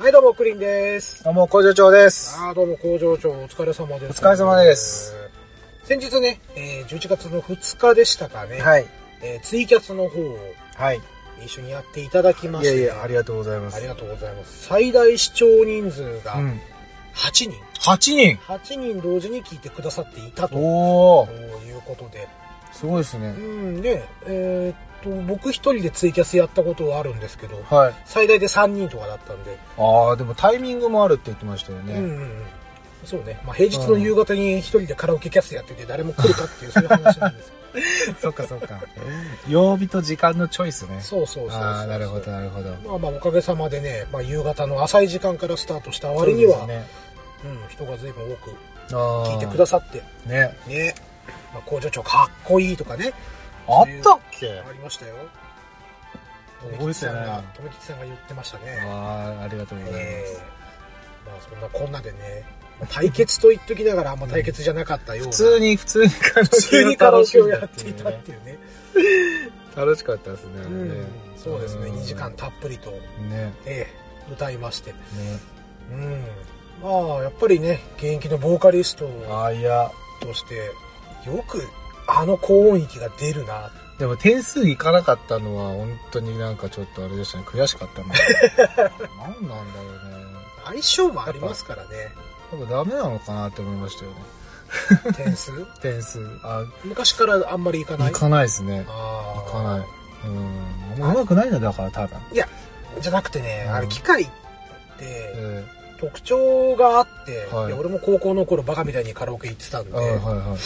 はい、どうも、クリンです。どうも、工場長です。あーどうも、工場長、お疲れ様です。お疲れ様です。先日ね、えー11月の2日でしたかね、はい。えーツイキャスの方をはい。一緒にやっていただきまして、いやいや、ありがとうございます。ありがとうございます。最大視聴人数がうん。8人、8人8人同時に聞いてくださっていたとおー、いうことで、すごいですねう。ん、で、えーっと、僕一人でツイキャスやったことはあるんですけど、はい。最大で3人とかだったんで、ああ、でもタイミングもあるって言ってましたよね。うんうんうん。そうね。まあ、平日の夕方に一人でカラオケキャスやってて誰も来るかっていうそういう話なんですよ。そっかそっか。曜日と時間のチョイスね。そうそうそうそう。ああ、なるほど、なるほど。まあまあおかげさまでね、まあ夕方の浅い時間からスタートした割には、そうね。うん、人が随分多く。聞いてくださって、ね。ね。まあ工場長かっこいいとかね、あったっけ？ありましたよ。覚えて富吉さんがない、富吉さんが言ってましたね。ああ、ありがとうございえます。えまあそんなこんなでね、まあ対決と言っときながらあんま対決じゃなかったような。普通に、普通にカラオケ普通にカラオケをやっていたっていうね。楽しかったですね。うんねそうですね、ん2時間たっぷりと、ね。ええ歌いまして。ね。うん。まあ、やっぱりね、現役のボーカリスト。として、よくあの高音域が出るな。でも点数いかなかったのは本当になんかちょっとあれでしたね。悔しかったな。何なんだろうね。相性もありますからね、多分ダメなのかなって思いましたよね。点数？点数。あ、昔からあんまりいかない？いかないですね。あいかない。うん。うまくないのだから多分。い。いや、じゃなくてね、うんあれ機械ってえ特徴があって、はい俺も高校の頃バカみたいにカラオケ行ってたんで、えはいはいはい。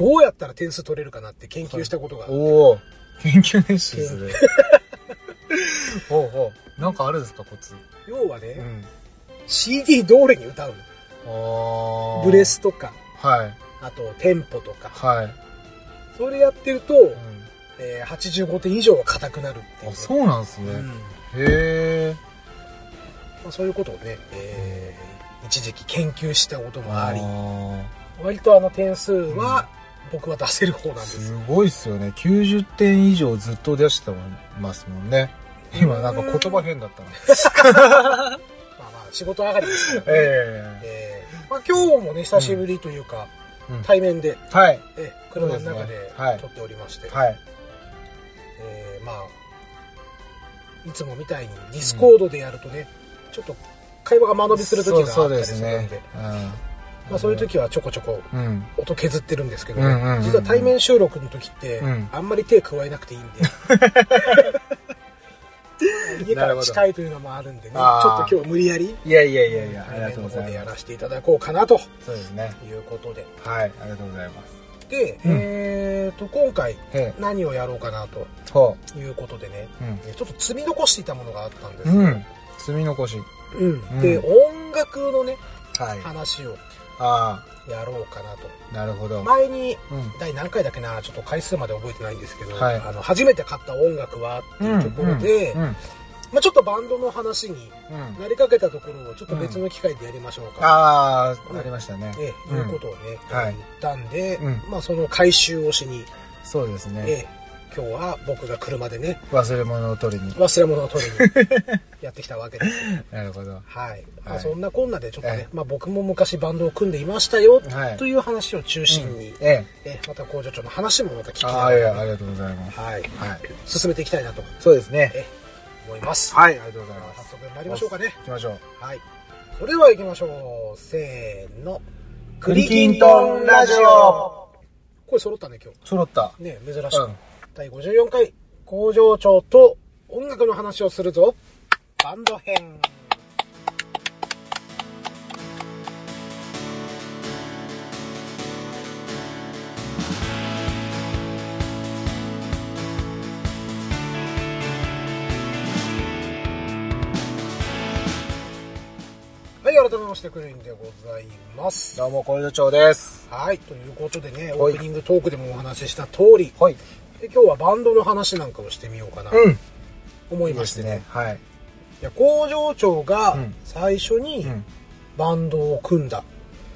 どうやったら点数取れるかなって研究したことがあって、おお研究熱心ですね。ほうほう。なんかあるんですか、コツ？要はね、ん。CD 通りに歌うの。あブレ。スとか、はい。あとテンポとか、はい。それやってると、うんえー85点以上は硬くなるっていう、あ、そうなんですね。うんまへえ。あ、そういうことをね、えー一時期研究したこともあり、あ割とあの点数は僕は出せる方なんーですすごいっすよね。90点以上ずっと出してますもんね。今なんか言葉変だったな。まあまあ仕事上がりですからね。ええーまあ、今日もね、久しぶりというか、えうん対面で、はい。えー車の中そうで撮っておりまして、はい。えーまあ、いつもみたいに Discord でやるとね、ちょっと会話が間延びする時があったそうりですすねるんで、。うんまあそういう時はちょこちょこうん。音削ってるんですけどね、うんうんうんうん実は対面収録の時って、うんあんまり手加えなくていいんで、家から近いというのもあるんでね、ちょっと今日は無理やり、いやいやいやいや、ありがとうございまやらせていただこうかなとす。そうですね。いうことで。はい。ありがとうございます。で、うんえーと、今回え何をやろうかなということでね、う。うん。えちょっと積み残していたものがあったんですよ。うん。積み残し。うんで、音楽のね、はい。話をあやろうかなと。あ、なるほど。前に、うん。第何回だっけな、ちょっと回数まで覚えてないんですけど、はいあの、初めて買った音楽はっていうところで、うん。うん。まあちょっとバンドの話にうんなりかけたところをちょっと別の機会でやりましょうか。ああ、ありましたね。ええ、いうことをね、はい言ったんで、うんまあその回収をしに、そうですね。ええ、今日は僕が車でね、忘れ物を取りに。忘れ物を取りに やってきたわけです。なるほど。はい。そんなこんなでちょっとね、ええまあ僕も昔バンドを組んでいましたよ、はいという話を中心に、えええまた工場長の話もまた聞きえ。ああ、いや、ながら、ありがとうございます。はい、はい。進めていきたいなとそうですね。え思います。はい、ありがとうございます。早速参りましょうかね。行きましょう。はい。それでは行きましょう。せーの。クリキントンラジオ声揃ったね、今揃った。日。ね、珍しく。うん第54回、工場長と音楽の話をするぞ。バンド編。はい、改めまして、クリーンでございます。どうも、工場長です。はい、ということでね、はいオープニングトークでもお話しした通り、はい。で今日はバンドの話なんかをしてみようかなとうん。思いましてね。。はい。いや工場長がうん最初にうん。バンドを組んだ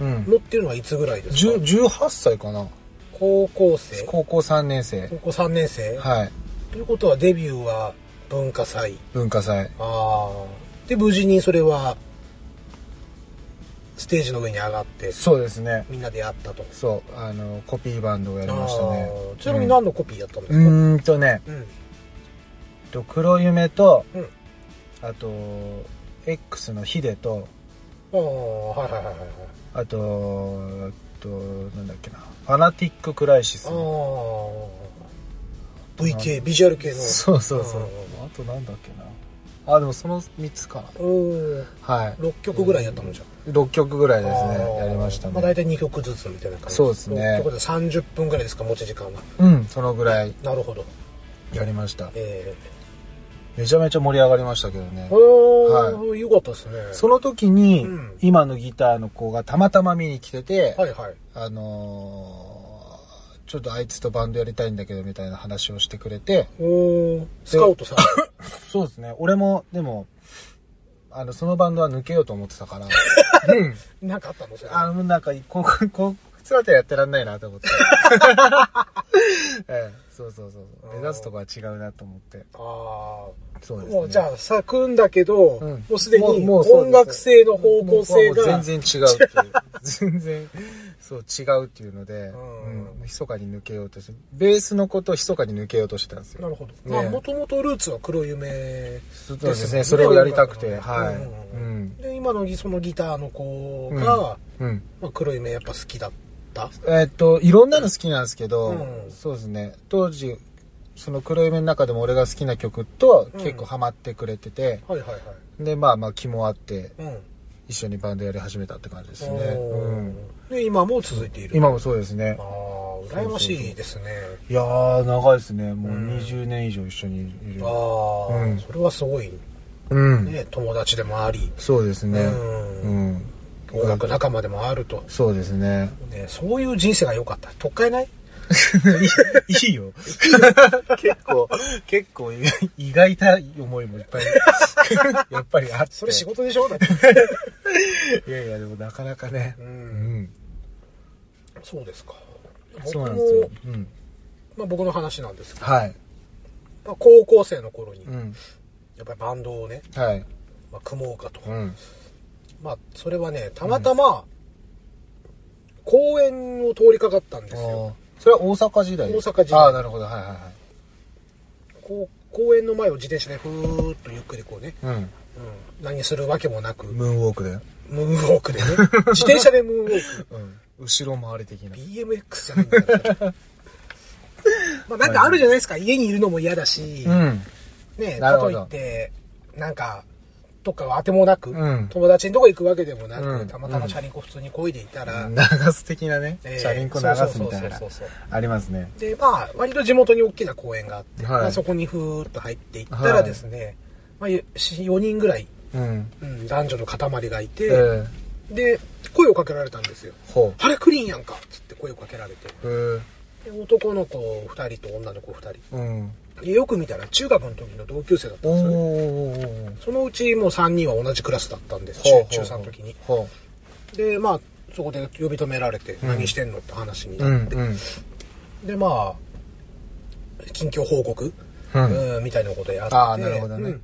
うん。のっていうのはいつぐらいですか？10 18歳かな高校生？高校3年生。高校3年生、はい。ということはデビューは文化祭。文化祭。ああ。で無事にそれはステージの上に上がってそうですね。みんなでやったと。そうあのコピーバンドをやりましたね。ちなみに何のコピーやったんですか、うーんとねうん。と黒夢と、うん。あと X のヒデとああはいはいはいはいはい。あととなんだっけな。ファナティッククライシスああ VK ビジュアル系の。そうそうそう。うん。あとなんだっけな。あでもその3つかおおなはい。6曲ぐらいやったのじゃん6曲ぐらいですあねー。やりましたね、まあ、大体2曲ずつみたいな感じ。そうですね。6曲で30分ぐらいですか持ち時間がうんそのぐらい。なるほど。やりました。えめちゃめちゃ盛り上がりましたけどね。えー、はよかったですね。その時に、うん。今のギターの子がたまたま見に来てて、はいはい。あのーちょっとあいつとバンドやりたいんだけどみたいな話をしてくれておー。スカウトさ そうですね。俺もでもあのそのバンドは抜けようと思ってたからうん。なんかあったのそれあ。のなんかこう こう普通だったらやってらんないなと思ってええそうそうそうそう目指すとこは違うなと思ってあそうですねあもうじゃあさ組んだけど、うんもうすでに音楽性の方向性が全然違うっていう全然そう違うっていうので、うん。うん、密かに抜けようとしてベースのことを密かに抜けようとしてたんですよ。なるほど、ね。まあもともとルーツは黒夢そうですねそれをやりたくてはい、うん。うん。で今のそのギターの子が、うん。まあ、黒夢やっぱ好きだった？えーっといろんなの好きなんですけど、うん。そうですね。当時その黒夢の中でも俺が好きな曲とうん結構ハマってくれてて、はいはいはい。でまあまあ気もあってうん一緒にバンドやり始めたって感じですね、うん、で今も続いている。今もそうですね。ああ羨ましいですね。いやー長いですね。もううん。20年以上一緒にいる。ああ、うん。それはすごいうん、ね友達でもあり、そうですね。うん。うん、音楽仲間でもあると、そうですね。ね、そういう人生が良かった。とっかえない？いいよ。結構結構意外た思いもいっぱいやっぱりあって。それ仕事でしょ？だって。いやいやでもなかなかね。ううん。んそうですか。そうなんですよ、うん、まあ、僕の話なんですけど、はい。まあ、高校生の頃にうん。やっぱりバンドをね、はい。まあ、組もうかと、うん。まあそれはねたまたま公園を通りかかったんですよそれは大阪時代大阪時代。ああなるほど。はいはいはい。こう公園の前を自転車でふーっとゆっくりこうね、うん。うん、何するわけもなく。ムーンウォークで。ムーンウォークでね。自転車でムーンウォーク。うん。後ろ回り的な。BMX じゃないんだからまあなんかあるじゃないですか。家にいるのも嫌だし、うん。ねなるほど。かといってなんかどっか当てもなく、うん。友達のとこ行くわけでもなく、うん。たまたまチャリンコ普通に漕いでいたら、流す的なね えーチャリンコ流すみたいな。ありますね。でまあ割と地元に大きな公園があって、はい。まあ、そこにふーっと入っていったらですね、まあ、4人ぐらい、うん。うん、男女の塊がいて、えーで声をかけられたんですよ。ほ「あれクリーンやんか」っつって声をかけられて。うへで男の子2人と女の子2人よく見たら中学の時の同級生だったんおですよね。おそのうちもう3人は同じクラスだったんです中中3の時に。ほでまあそこで呼び止められてうん。何してんのって話になんって、うんでまあ近況報告、うん。うんみたいなことやって。ああなるほどね。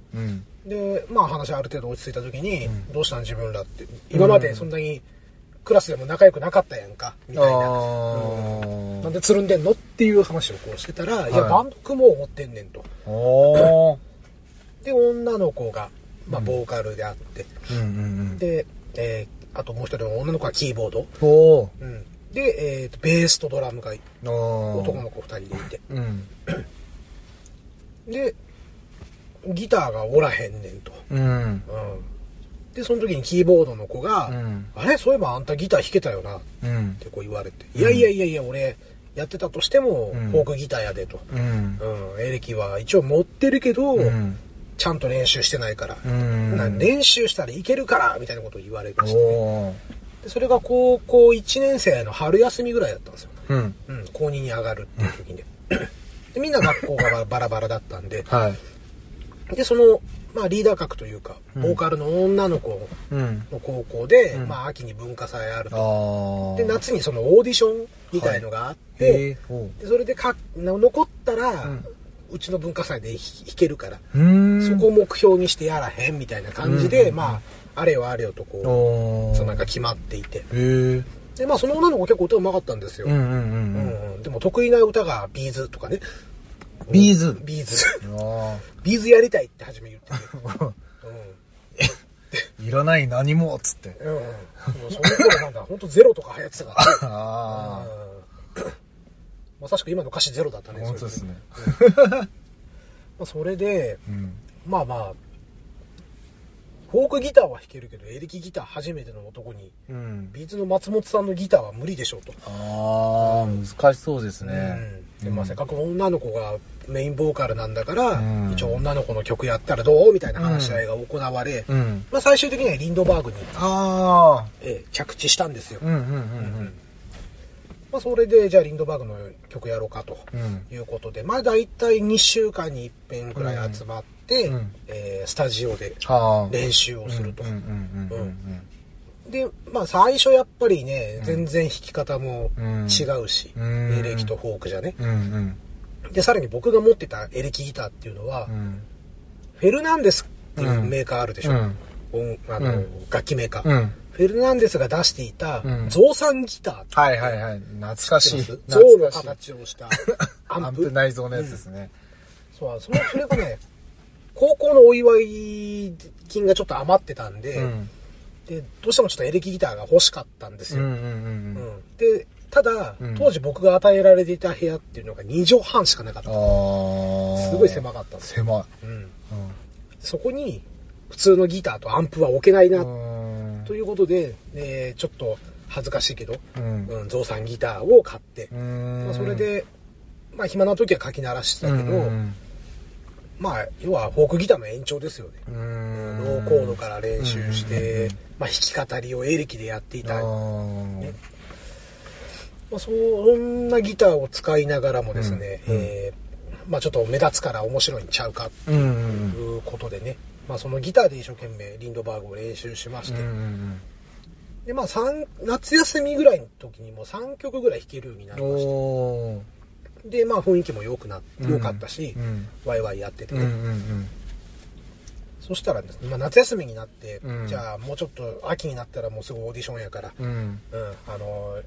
でまあ話ある程度落ち着いた時に、うん。どうしたん自分らって。今までそんなにクラスでも仲良くなかったやんかみたいな、なんでつるんでんのっていう話をこうしてたら、い、やはいバンド組もう思ってんねんと。で女の子が、まあ、ボーカルであって、うんうんうん。で、えーあともう一人の女の子はキーボード、うん、で、えーとベースとドラムが男の子2人でいて。うん。でギターがおらへんねんと、うん。うん、でその時にキーボードの子が「うん。あれ？そういえばあんたギター弾けたよな」っうん。てこう言われて「いやいやいやいや俺やってたとしてもうん。フォークギターやで」と。うん「うん、エレキは一応持ってるけど、うん。ちゃんと練習してないから、うん。な練習したらいけるから」みたいなことを言われまして、おー。でそれが高校1年生の春休みぐらいだったんですよ、うん。うん、高2に上がるっていう時に、でみんな学校がバラバラだったんで。はい。でその、まあ、リーダー格というかうんボーカルの女の子うんの高校で、うんまあ、秋に文化祭あるあとーで夏にそのオーディションみたいのがあって、へーおうでそれでか残ったら、うんうちの文化祭で弾弾けるから。そこを目標にしてやらへんみたいな感じで、まあ、あれよあれよとこう。そのなんか決まっていて。で、まあその女の子結構歌うまかったんですよ。うんうんうんううん。んでも得意な歌がビーズとかね。B'z B'z。あ B'z やりたいって初め言ってて。あ。いらない何もっつって。うん。その頃なんだ、ほんとゼロとか流行ってたからね。あうんまさしく今の歌詞ゼロだったあ。ね。本当ですね。それで。まあそれで、うん。まあまあ、フォークギターは弾けるけど、エレキギター初めての男に、うん。 B'z の松本さんのギターは無理でしょうと。ああ、難しそうですね。うんでまあ、せっかく女の子がメインボーカルなんだから、うん一応女の子の曲やったらどうみたいな話し合いが行われ、うん。まあ、最終的にはリンドバーグに、ああ。えー着地したんですよ。うんうんうんまあ、それで、じゃあリンドバーグの曲やろうかとうん。うん。いうことで、まあ大体2週間に一遍くらい集まって、うんえースタジオではあ。練習をすると。うんうんうんで、まあ最初やっぱりね、全然弾き方もうん違うし、うんエレキとフォークじゃね。うん。うんで、さらに僕が持ってたエレキギターっていうのは、うん。フェルナンデスっていうメーカーあるでしょ？うん音あの、うん楽器メーカー。うん。フェルナンデスが出していたうん増産ギターはいはいはい。懐かしい。象の懐かしい形をした アアンンプ。プ内蔵のやつですね。そう、その、それがね、高校のお祝い金がちょっと余ってたんで、うん。で、どうしてもちょっとエレキギターが欲しかったんですよ。で、ただ、うん当時僕が与えられていた部屋っていうのが2畳半しかなかった。すごい狭かったんですよ。狭い。うん。そこに、普通のギターとアンプは置けないな、うん。ということで、えーちょっと恥ずかしいけど、うん。うん、増産ギターを買って、うんまあ、それ、で、まあ暇な時は書き鳴らしてたけど、うんまあ要はフォークギターの延長ですよね。うロん。ーコードから練習して、まあ弾き語りをエレキでやっていた。あまーあ、そんなギターを使いながらもですね、うんえーまあちょっと目立つから面白いんちゃうかうんうん。ということでね、まあそのギターで一生懸命リンドバーグを練習しましうん。て、うん。でまあ三夏休みぐらいの時にもう3曲ぐらい弾けるようになりましおー。て、でまあ雰囲気も良くな、良かったし、うん。ワイワイやっててね、うんうんそしたらですね、まあ、夏休みになって、うん。じゃあもうちょっと秋になったらもうすぐオーディションやから、うん。うん。うん、あの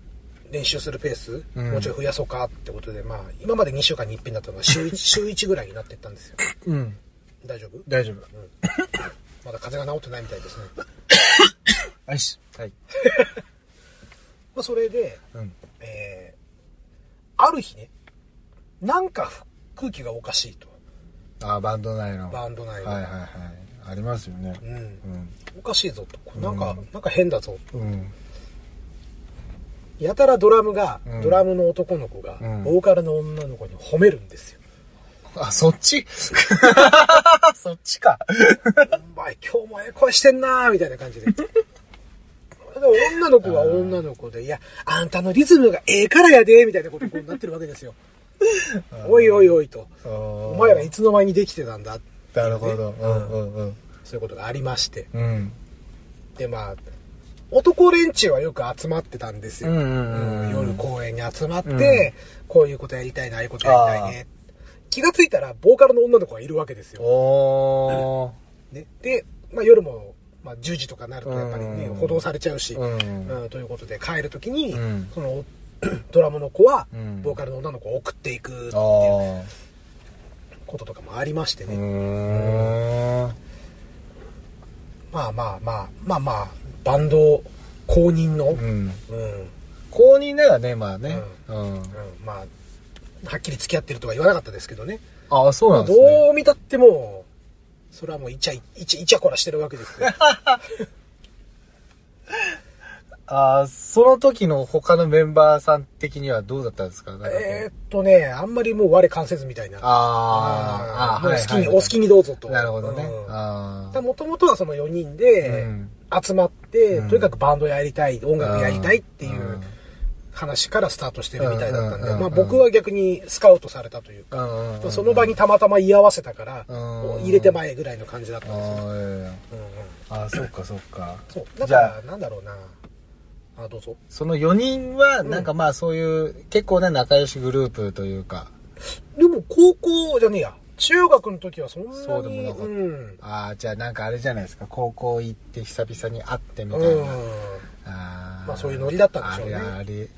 練習するペース、うんもうちょい増やそうかってことで、まあ、今まで2週間に一遍だったのが週 1, 週1ぐらいになっていったんですよ。うん。大丈夫？大丈夫。まだ風邪が治ってないみたいですね。よし。はい。まあ、それで、うん。えー、ある日ね、なんか空気がおかしいと。あー、バンド内の。バンド内の。はいはいはい。ありますよね。うん。うん。おかしいぞと。なんか、うんなんか変だぞ。うん。やたらドラムが、うんドラムの男の子が、うんボーカルの女の子に褒めるんですよ。あ、そっち？そっちか。お前今日もええ声してんなーみたいな感じで。で女の子は女の子で、いや、あんたのリズムがええからやで、みたいなことにこうなってるわけですよ。おいおいおいと。おお前らいつの間にできてたんだなるほど。うんうんうん。そういうことがありまして。うん。で、まあ、男連中はよく集まってたんですよ。うんうんうんうん。夜公園に集まって、うん。こういうことやりたいな、ああ。いうことやりたいね。気がついたら、ボーカルの女の子がいるわけですよ。ね、で、まあ、夜も、まあ、10時とかになるとやっぱりね、うん補導されちゃうし、うん。うんということで帰る時に、うん。その ドラムの子は、うん。ボーカルの女の子を送っていくっていう。こととかもありましてうね。まあまあまあまあまあバンド公認の、うん。公認ならね、まあね。うん。まあはっきり付き合ってるとは言わなかったですけどね。ああ、そうまあなんですね。どう見たってもそれはもうイチャイチャイチャコラしてるわけですよ。ああ、その時の他のメンバーさん的にはどうだったんですか？えーっとねあんまりもう我関せずみたいな。あーあー、もう好きに、はいはい。お好きにどうぞと。なるほどね。もともとはその4人でうん集まって、うんとにかくバンドやりたい、音楽やりたいっていううん話からスタートしてるみたいだったんで、うんまあ僕は逆にスカウトされたというか、その場にたまたま居合わせたから、うん入れてまえぐらいの感じだったんあですよ。あ、うんうんああ、そっかそっか。そう。だじゃから、なんだろうな。あ、どうぞ。その4人は、なんかまあそういう、結構ね、仲良しグループというか、でも高校じゃねえや。中学の時はそんなに。そうでもなかったうん。ああ、じゃあなんかあれじゃないですか。高校行って久々に会ってみたいな。うん。あーまあそういうノリだったんでしょうねあれあれ、うん。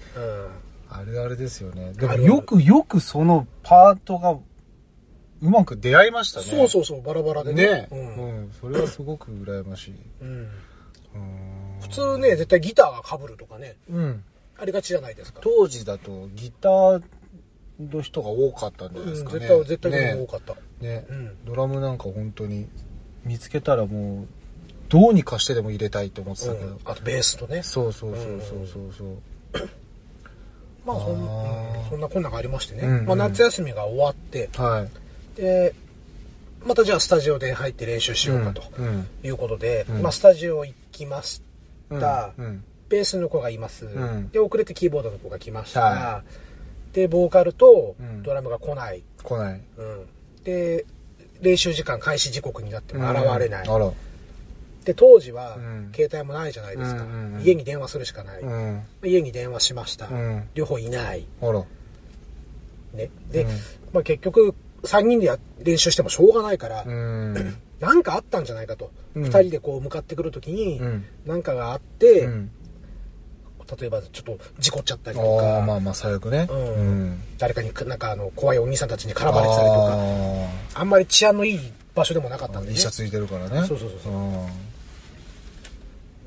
あれあれですよね。でもよくよくそのパートがうまく出会いましたね。そうそうそう、バラバラでね。ね、ううんん。それはすごく羨ましい。うん。うん普通ね、絶対ギターが被るとかね、うん。ありがちじゃないですか。当時だとギターの人が多かったんじゃないですかね。うん絶対、絶対多かった。ね、うん。ドラムなんか本当に見つけたらもうどうにかしてでも入れたいと思ってたけど、うん。あとベースとね。そうそうそうそうそうそう。まあそんそんなこんながありましてね。うんうん。まあ夏休みが終わって、はい。で、またじゃあスタジオで入って練習しようかとうんいうことで、うん。まあスタジオ行きましうんた。うん。ベースの子がいます。ん。で、遅れてキーボードの子が来ました。はで、ボーカルとうんドラムが来ない。来ないうんで、練習時間開始時刻になっても現れない。うんで、当時はうん携帯もないじゃないですか。うんうんうん家に電話するしかない。うん家に電話しました。うん両方いない。ね。で、うんまあ結局、3人でや練習してもしょうがないから、うんなんかあったんじゃないかと。うん二人でこう向かってくるときにう、んなんかがあって、うん例えばちょっと事故っちゃったりとか、まあまあ最悪ね。うん。うん。誰かになんかあの怖いお兄さんたちに絡まれてたりとか、ああんまり治安のいい場所でもなかったんで、医。者ついてるからね。そうそうそうそう。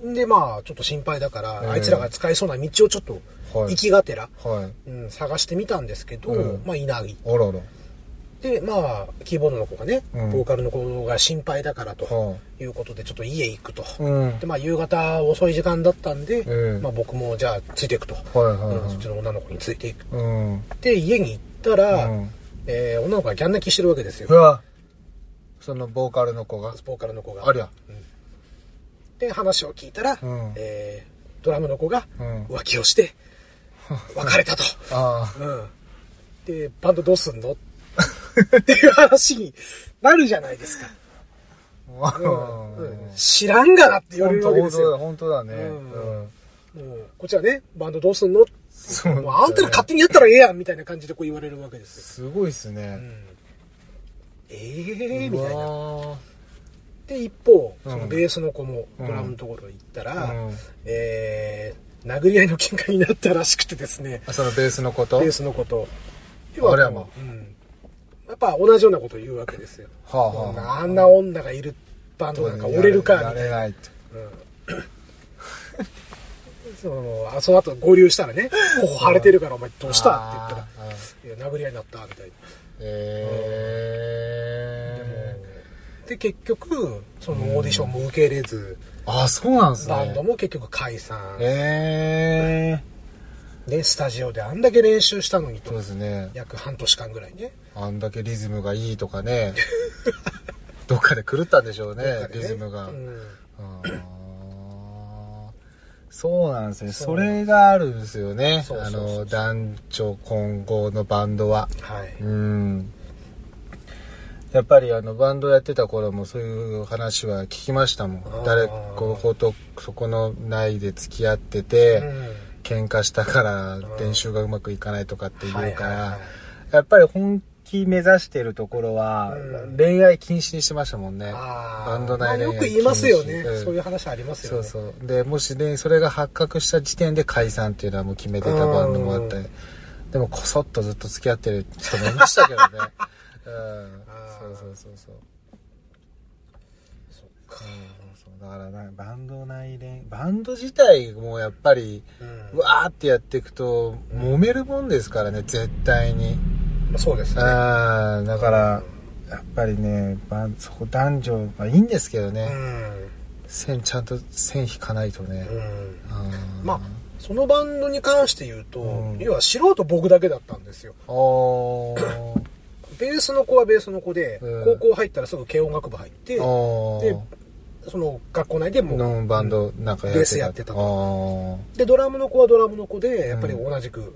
うん。で、まあ、ちょっと心配だから、うんあいつらが使えそうな道をちょっと、はい。行きがてら、はい。うん、探してみたんですけど、うん。まあ、いない。あらあらで、まあ、キーボードの子がね、うんボーカルの子が心配だからとはいうことで、ちょっと家行くと。あうんで、まあ、夕方遅い時間だったんで、うんまあ、僕もじゃあ、ついていくと。はいはいうんそっはちの女の子についていく。で、家に行ったら、うんえー女の子がギャン泣きしてるわけですよう。わそのボーカルの子がボーカルの子が。ありゃで、話を聞いたら、うんえードラムの子がうん浮気をして、別れたと。あうん。で、バンドどうすんのっていう話になるじゃないですか。あうん。うん。知らんがなって言われるわけですよ。本当だね。もうこっちはね、バンドどうすんのそう。もうあんたら勝手にやったらええやんみたいな感じでこう言われるわけですよ。すごいっすね。うん。ええー、みたいな。なで、一方、うんそのベースの子もドラムのところ行ったら、うん。えー、殴り合いの喧嘩になったらしくてですね、そのベースのこと？ベースのこと。あれはまあうん。やっぱ同じようなことを言うわけですよ。はあはあはあ。あんな女がいるバンドなんか折れるか、みやたいな。れないって そのあその後合流したらね、頬腫れてるからお前どうした？って言ったら、いや、殴り合いになった、みたいな。えで、結局、そのオーディションも受け入れず、ー、あそうなんすね。バンドも結局解散。えね、スタジオであんだけ練習したのにー、そうとで、すね。約半年間ぐらいね。あんだけリズムがいいとかね。どっかで狂ったんでしょうねね。リズムが、うん。そうなんですね。それがあるんですよね。あの男女混合のバンドは。はい。うん。やっぱりあのバンドやってた頃もそういう話は聞きましたもん。誰こことそこの内で付き合ってて、うん。喧嘩したから練習がうまくいかないとかっていうから、やっぱり本気目指してるところはうん。恋愛禁止にしてましたもんね、あー。バンドまあ内恋愛よく言いますよね、禁止そういう話ありますよね。そうそう。でもしねそれが発覚した時点で解散っていうのはもう決めてたバンドもあってうん。でもこそっとずっと付き合ってる人もいましたけどね。うん。あーそうそうそうそう。そっか。うんそうだからなバンド内恋バンド自体もやっぱりうん。うわーってやっていくと揉めるもんですからね絶対に。まあそうですね。ああだからやっぱりねバンそこ男女まあいいんですけどうね、ん。線ちゃんと線引かないとね、うん。うんまあ、そのバンドに関して言うと、うん。要は素人僕だけだったんですよ。あー。ベースの子はベースの子で、うん。高校入ったらすぐ軽音楽部入って、でその学校内でものバンドなんかやってた。ベースやってたあとー。で、ドラムの子はドラムの子で、やっぱり同じく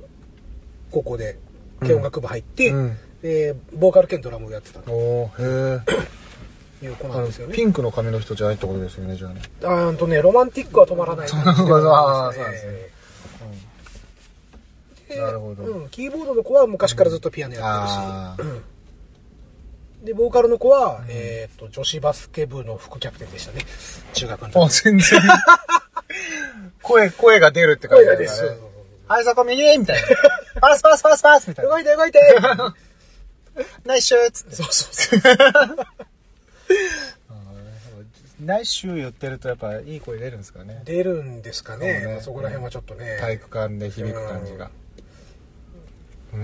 高校で軽音楽部入って、うん。で、ボーカル兼ドラムをやってたと。おーへえいう子なんですよね。ピンクの髪の人じゃないってことですよねじゃあね。あーんとね、ロマンティックは止まらない。そうなんですね。ででなるほど。うん、キーボードの子は昔からずっとピアノやあってるし、うん。で、ボーカルの子は、えっ、と、女子バスケ部の副キャプテンでしたね。中学のあ、時。全然。声、声が出るって感じだね。声がです。はい、そこ右？みたいな。パスパスパスパスみたいな。動いて動いてナイスシューっつって。そうそうそう。ナイスシュー言ってるとやっぱいい声出るんですかね。出るんですかね。そうねまあそこら辺はちょっとね。体育館で響く感じが。うー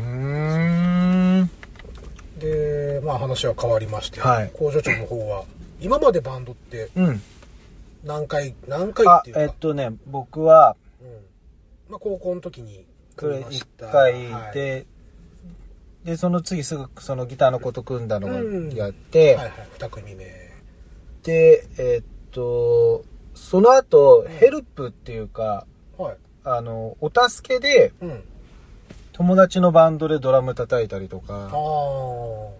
ん。で、まあ話は変わりまして、はい工場長の方は、今までバンドってうん。何回、何回あっていう、か、えっとね、僕は、うんまあ高校の時に組みました。回はいで、で、その次すぐそのギターの子と組んだのうんをやって、はいはい、二組目。で、えっと、その後、ヘルプっていうか、はい。あの、お助けで、うん。友達のバンドでドラム叩いたりとああ。かは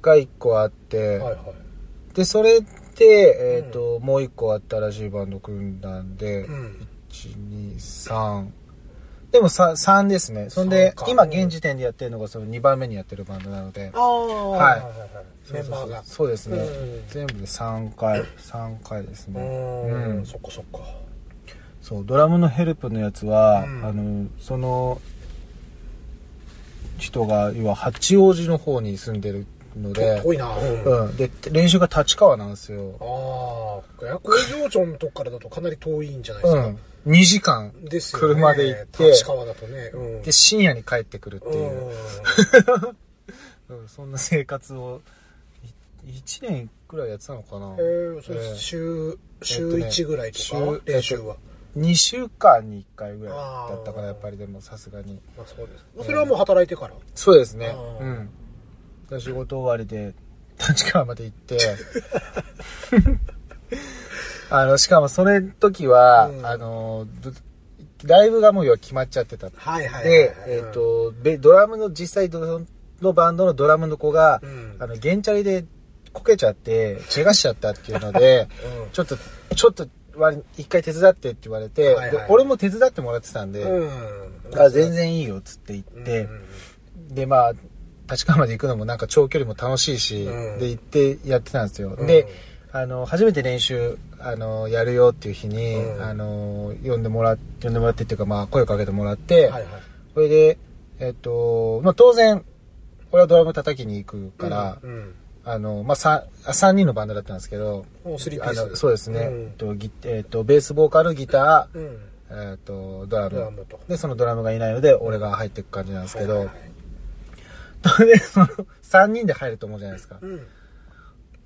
が一個あって、いはい。で、それで、えっ、と、もう一個新しいバンド組んだんで、うん。1、2、3。でも 3, 3ですね。そんで今現時点でやってるのがその2番目にやってるバンドなので、ああ。はいはい。メンバーが。そうですね。うん全部で3回、3回ですうね。ー。うんんそっかそっか。そう、ドラムのヘルプのやつは、うんあの、その、人が、要は八王子の方に住んでるので、遠いな。うん。うん。で、練習が立川なんですよ。ああ。いや工場長のとこからだとかなり遠いんじゃないですか。うん。2時間、ですよね。車で行って立川だとね。うん。で、深夜に帰ってくるっていう、うん うんそんな生活を、1年くらいやってたのかなえー、そ週、週えっとね1ぐらいとか、週練習は？2週間に1回ぐらいだったから、やっぱりでもさすがに。まあそうです。まあそれはもう働いてから？そうですね。うん。で仕事終わりで、立川まで行って、あの、しかもそれ時は、うんあの、どライブがもう要は決まっちゃってた。はいはいはい。で、えっ、、と、ベドラムの、実際ドのバンドのドラムの子が、うんあの、ゲンチャリでこけちゃって、怪我しちゃったっていうので、うんちょっと、ちょっと、一回手伝ってって言われて、はいはいで俺も手伝ってもらってたんで、うん。あ全然いいよっつって言うんって、で、まあ、立川まで行くのもなんか長距離も楽しいし、うんで、行ってやってたんですよ。うんで、あの、初めて練習、あの、やるよっていう日に、うんあの、呼んでもらって、呼んでもらってっていうか、まあ、声をかけてもらって、はいはい。それで、えっと、まあ、当然、俺はドラム叩きに行くから、うんうんあの、まあ、三三人のバンドだったんですけど、あ。のそうですね、うんえっと、ギえっと、ベースボーカル、ギター、うん。えっと、ドラム。で、そのドラムがいないので、俺が入っていく感じなんですけど、はいはいで、その、3人で入ると思うじゃないですか。うん。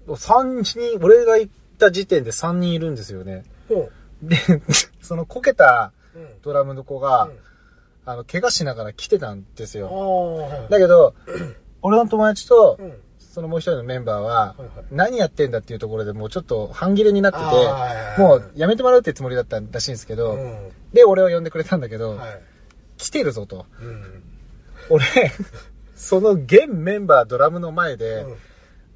3人、俺が行った時点で3人いるんですよね。ほで、そのこけたう。うん。ドラムの子が、うんあの、怪我しながら来てたんですよ。はいだけど、俺の友達とう、ん。そのもう一人のメンバーははいはい、何やってんだっていうところでもうちょっと半切れになってて、もうやめてもらうってつもりだったらしいんですけど、うん。で、俺を呼んでくれたんだけど、はい。来てるぞと。うん。俺、その現メンバードラムの前で、うん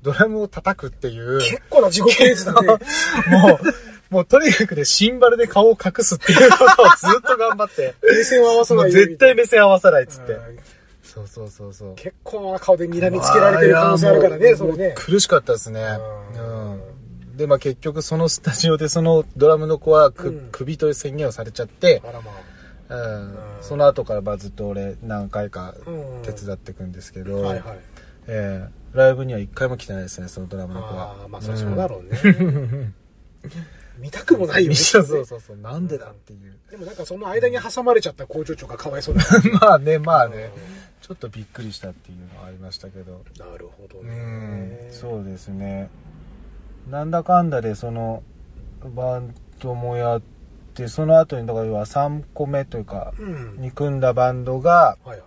ドラムを叩くっていう、結構な地獄絵図だね。もう、もうとにかくね、シンバルで顔を隠すっていうことをずっと頑張って、目線を合わさない絶対目線合わさないっつって。はいそうそうそうそう。結構な顔で睨みつけられてる可能性あるからね、それね。苦しかったですね。ううん。で、まあ結局そのスタジオでそのドラムの子は首という宣言をされちゃって、あらまうん。その後からまあずっと俺何回かうん手伝っていくんですけあ。ど、はいはい。ええライブには一回も来てないですね、そのドラムの子はあ。あ、まあそりゃそうだろうね。見たくもないよね。そうそうそうそう、なんでだっていう。でもなんかその間に挟まれちゃった工場長がかわいそうだ まあね、まあね、ちょっとびっくりしたっていうのはありましたけど。なるほどうねん、。そうですね。なんだかんだでそのバンドもやって、その後にだから要は3個目というか、うん。に組んだバンドが、はいはい。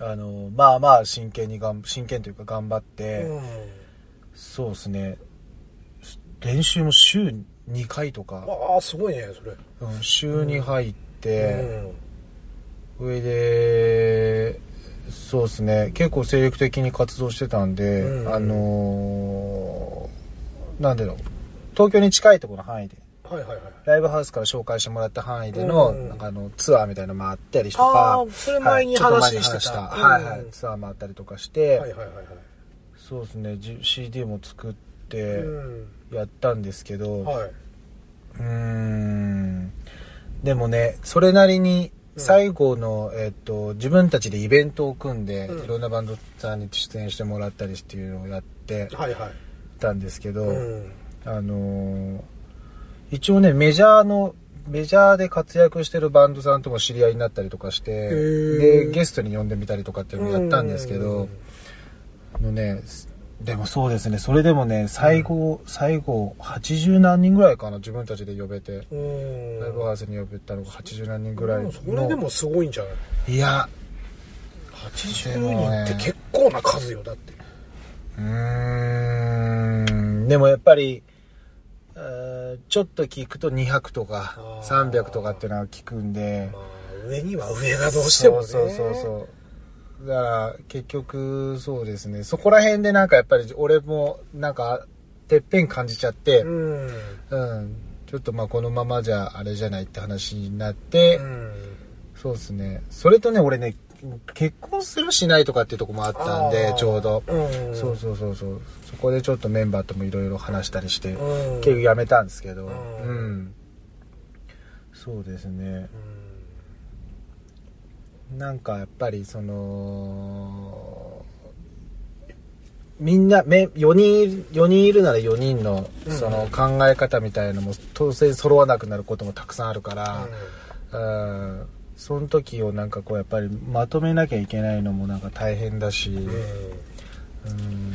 あの、まあまあ真剣にがん、真剣というか頑張って、うん。そうですね。練習も週2回とか、ああ、すごいね、それ。うん週に入って、うん。上で、そうですね、結構精力的に活動してたんで、うんあのーなんだろう、東京に近いところの範囲ではいはいはい。ライブハウスから紹介してもらった範囲での、うんなんかあの、ツアーみたいなの回ったりとあかー、それ前に話してたはいはい。ツアー回ったりとかして、はいはいはいはい。そうですね、じ CD も作ってうん。やったんですけど、はい。うーんでもねそれなりに最後の、えっと自分たちでイベントを組んで、うんいろんなバンドさんに出演してもらったりっていうのをやってはいはい。たんですけど、うん。あのー一応ねメジャーのメジャーで活躍してるバンドさんとも知り合いになったりとかしてーでゲストに呼んでみたりとかっていうのをやったんですけど、あのねでもそうですねそれでもね最後、最後80何人ぐらいかな自分たちで呼べて。うん。ライブハウスに呼べたのが80何人ぐらいの。それでもすごいんじゃない？いや、80人って結構な数よ、だって。うーん、でもやっぱり、えーちょっと聞くと200とかあー300とかっていうのは聞くんで。まあ、上には上がどうしてもね。そうそうそうそう。だから結局そうですね。そこら辺でなんかやっぱり俺もなんかてっぺん感じちゃって、うん。うん。ちょっとまあこのままじゃあれじゃないって話になって、うん。そうですね。それとね、俺ね、結婚するしないとかっていうとこもあったんでちょうど。うん。そうそうそうそう。そこでちょっとメンバーともいろいろ話したりして、うん結局やめたんですけど、ううんん。そうですね。なんかやっぱりその、みんな、め、4人、4人いるなら4人の、その考え方みたいのも当然揃わなくなることもたくさんあるから、うんその時をなんかこうやっぱりまとめなきゃいけないのもなんか大変だし、うん。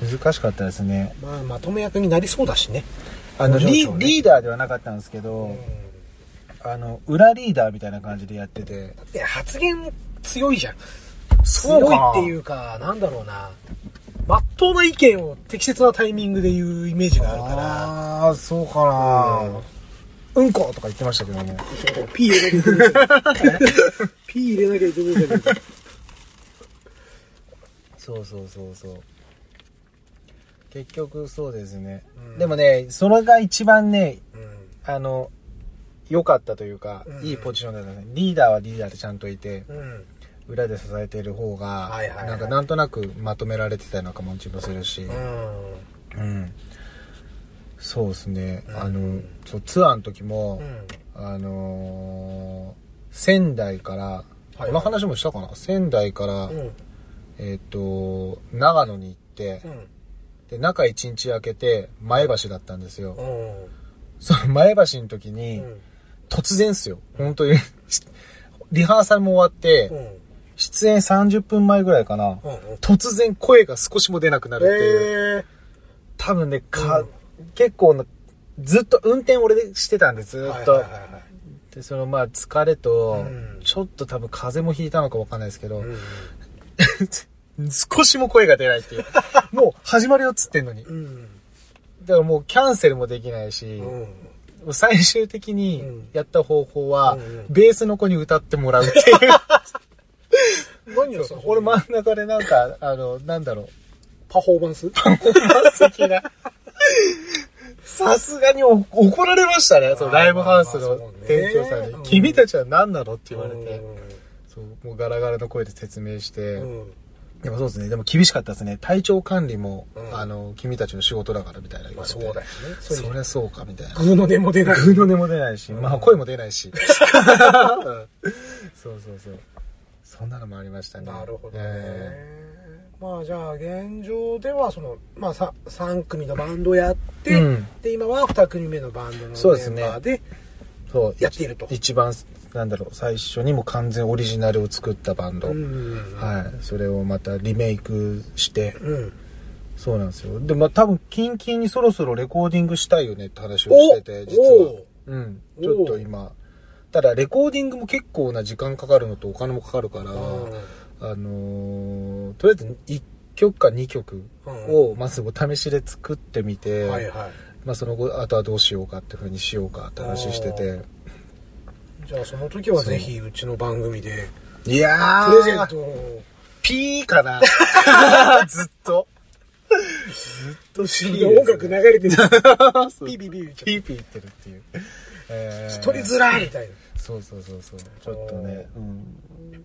難しかったですね。まあ、まとめ役になりそうだしね。あの、ねリーダーではなかったんですけど、うんあの、裏リーダーみたいな感じでやってて、いや、発言強いじゃん。強いっていうか、なんだろうな。まっとうな意見を適切なタイミングで言うイメージがあるから。ああ、そうかな、うん、ことか言ってましたけどね。ピー入れなきゃいけないん。ピー入れなきゃいけないじゃん。そうそうそうそう。結局そうですね。うんでもね、それが一番ね、うん。あの、良かったというか、うんいいポジションだったね。リーダーはリーダーでちゃんといて、うん。裏で支えている方が、はいはいはいなんかなんとなくまとめられてたのかももするし、うん。うん。そうですね。うんあの、そうツアーの時も、うん。あのー仙台から、はいこの話もしたかな？仙台から、うん。えっ、と、長野に行って、うん。で、中一日空けて、前橋だったんですよ。うん。その前橋の時に、うん。突然っすよ。本当に。リハーサルも終わって、うん。出演30分前ぐらいかな。うん。突然声が少しも出なくなるっていう。えー。多分ね、か、うん結構な、ずっと運転俺でしてたんで、ずっと。はいはいはいはいで、そのまあ疲れと、うんちょっと多分風邪もひいたのかわかんないですけど、うん 少しも声が出ないっていう。もう始まるよっつってんのに。うん。だからもうキャンセルもできないし、うん。最終的にうんやった方法は、うんうんベースの子に歌ってもらうっていう。何をさ、俺真ん中でなんか、あの、なんだろう、パフォーマンス的な。さすがにお怒られましたね、そのライブハウスの店長さんに。まあまあね君たちは何なのって言われて。うそう、もうガラガラの声で説明して。んうんでもそうですね、でも厳しかったですね。体調管理も、うんあの、君たちの仕事だからみたいな言われて。まあそうだよね。そそりゃそうか、みたいな。グーの音も出ない。グーの音も出ないし、まあ声も出ないし。う んそうそうそう。そんなのもありましたね。なるほどね。えまあじゃあ現状ではその、まあさ3組のバンドやって、うんで今は2組目のバンドのそうですねメンバーでえそう。やっていると。一番、なんだろう、最初にも完全オリジナルを作ったバンド。うん。はい。それをまたリメイクして、うん。そうなんですよ。で、まあ多分、キンキンにそろそろレコーディングしたいよねって話をしてて、実は。うん。ちょっと今。ただ、レコーディングも結構な時間かかるのとお金もかかるから、あのーとりあえず1曲か2曲をまずお試しで作ってみて、はいはい。まあその後、あとはどうしようかっていうふうにしようかって話してて。じゃあその時はぜひうちの番組でいやープレゼントをピーかな ずっと。と後ろで音楽流れてる。ピーピーピーピーピー言ってるっていう。えーう。取りづらいみたいな。そうそうそうそう。ちょっとね、うん。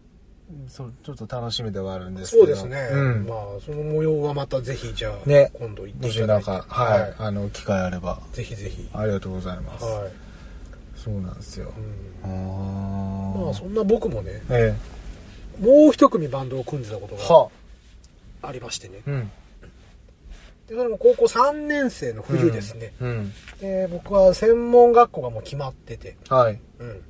そう、ちょっと楽しみではあるんですけど。そうですね。うん。まあ、その模様はまたぜひ、じゃあ、ね今度行ってもいただいて。しなんか、はい、あの、機会あれば、ぜひぜひ。ありがとうございます。はい。そうなんですよ。うんあーまあ、そんな僕もね、えもう一組バンドを組んでたことえ。がはありましてね。うん。でそれも高校3年生の冬ですね。うん。で、僕は専門学校がもう決まってて。はい。うん。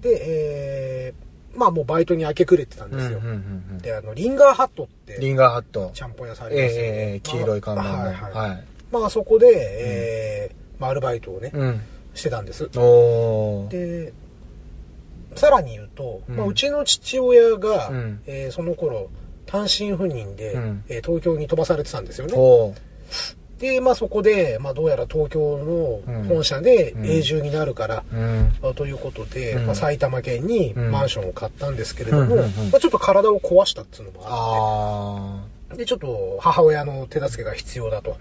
で、えー、まあもうバイトに明け暮れてたんですよ。うんうんうんうんで、あの、リンガーハットって、リンガーハット。ちゃんぽん屋さんあええりますよねええええ黄色い看板の。はいはいはい。まあそこで、えーまあアルバイトをね、うん。してたんです。おー。で、さらに言うと、うんまあ、うちの父親が、うんえーその頃、単身赴任で、うんえー東京に飛ばされてたんですよね。で、まあそこで、まあどうやら東京の本社でうん永住になるから、うん。まあということで、うんまあ、埼玉県にうんマンションを買ったんですけれども、うんうんうんまあ、ちょっと体を壊したっていうのもああって、で、ちょっと母親の手助けが必要だと。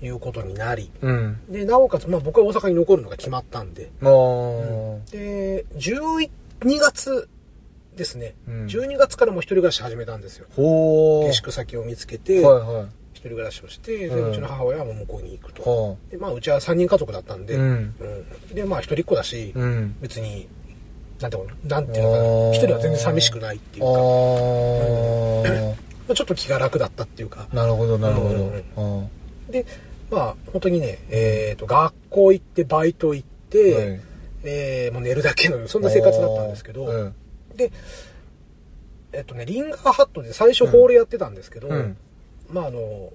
いうことになり、うん。で、なおかつ、まあ僕は大阪に残るのが決まったんで、おー。で、12月ですね、うん12月からもう一人暮らし始めたんですよ。下宿先を見つけて、はいはい。一人暮らしをして、でうん。うちの母親はもう向こうに行くと。はで、まあうちは3人家族だったんで、うん。うん。で、まあ一人っ子だし、あ。うん。別に、なんていうのなんていうのかな、一人は全然寂しくないっていうあか、ー。まあ、ちょっと気が楽だったっていうか、なるほど、なるほうんど。で、まあ本当にね、えっ、と、学校行って、バイト行って、はい。えーもう寝るだけの、そんな生活だったんですけど、うん。で、えっとね、リンガーハットで最初ホールやってたんですけど、うんまああの、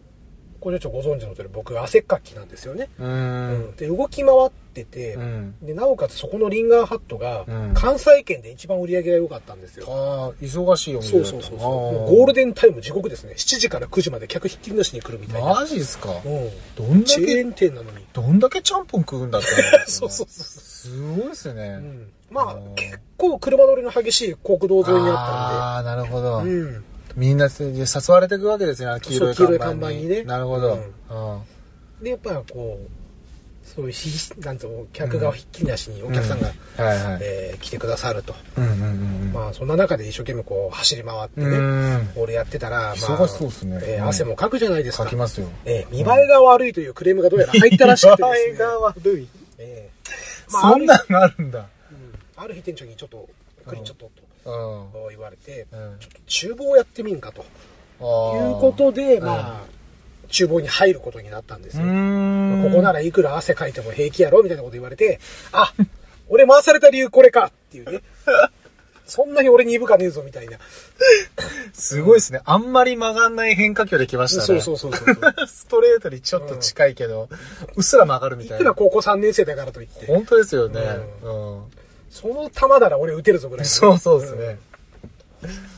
工場長ご存知の通り僕汗っかきなんですよね。ううんん。で、動き回ってて、うん。で、なおかつそこのリンガーハットがうん関西圏で一番売り上げが良かったんですよ。ああ、忙しいお店そうそうそうそう。ゴールデンタイム地獄ですね。7時から9時まで客ひっきりなしに来るみたいな。マジっすか？うん。どんだけ、チェーン店なのに。どんだけちゃんぽん食うんだって思いますそうそうそうそすごいっすう。ねう。ん。まあう、ん結構車通りの激しい国道沿いにあっああ、なるほどたんで。。うん。みんなで誘われていくわけですね、黄色い看板に。看板にねなるほど。ううんで、やっぱりこう、そういうひ、なんとも客がひっきりなしにお客さんが。えー来てくださると。うんうんうんまあ、そんな中で一生懸命こう、走り回ってうん。ね、うん。俺やってたら、まあ、忙しそうっすねえーうん汗もかくじゃないですか。書きますよ。えー見栄えが悪いというクレームがどうやら入ったらしくてですね。悪い。えーまあ、そんなのあるんだ。うんある日店長にちょっと、クリンちょっと、うん。と言われて、うんちょっと厨房をやってみんかと。あいーうことで、まあ、厨房に入ることになったんですうよ。ここならいくら汗かいても平気やろみたいなこと言われて、あ、俺回された理由これかっていうね。そんなに俺に鈍かねえぞみたいな。すごいですね。あんまり曲がんない変化球できましたね。そうそうそうそう。ストレートにちょっと近いけど、うっすら曲がるみいたいな。くら高校3年生だからといって、本当ですよね。ううん。その球なら俺打てるぞぐらいの。そうそうですね。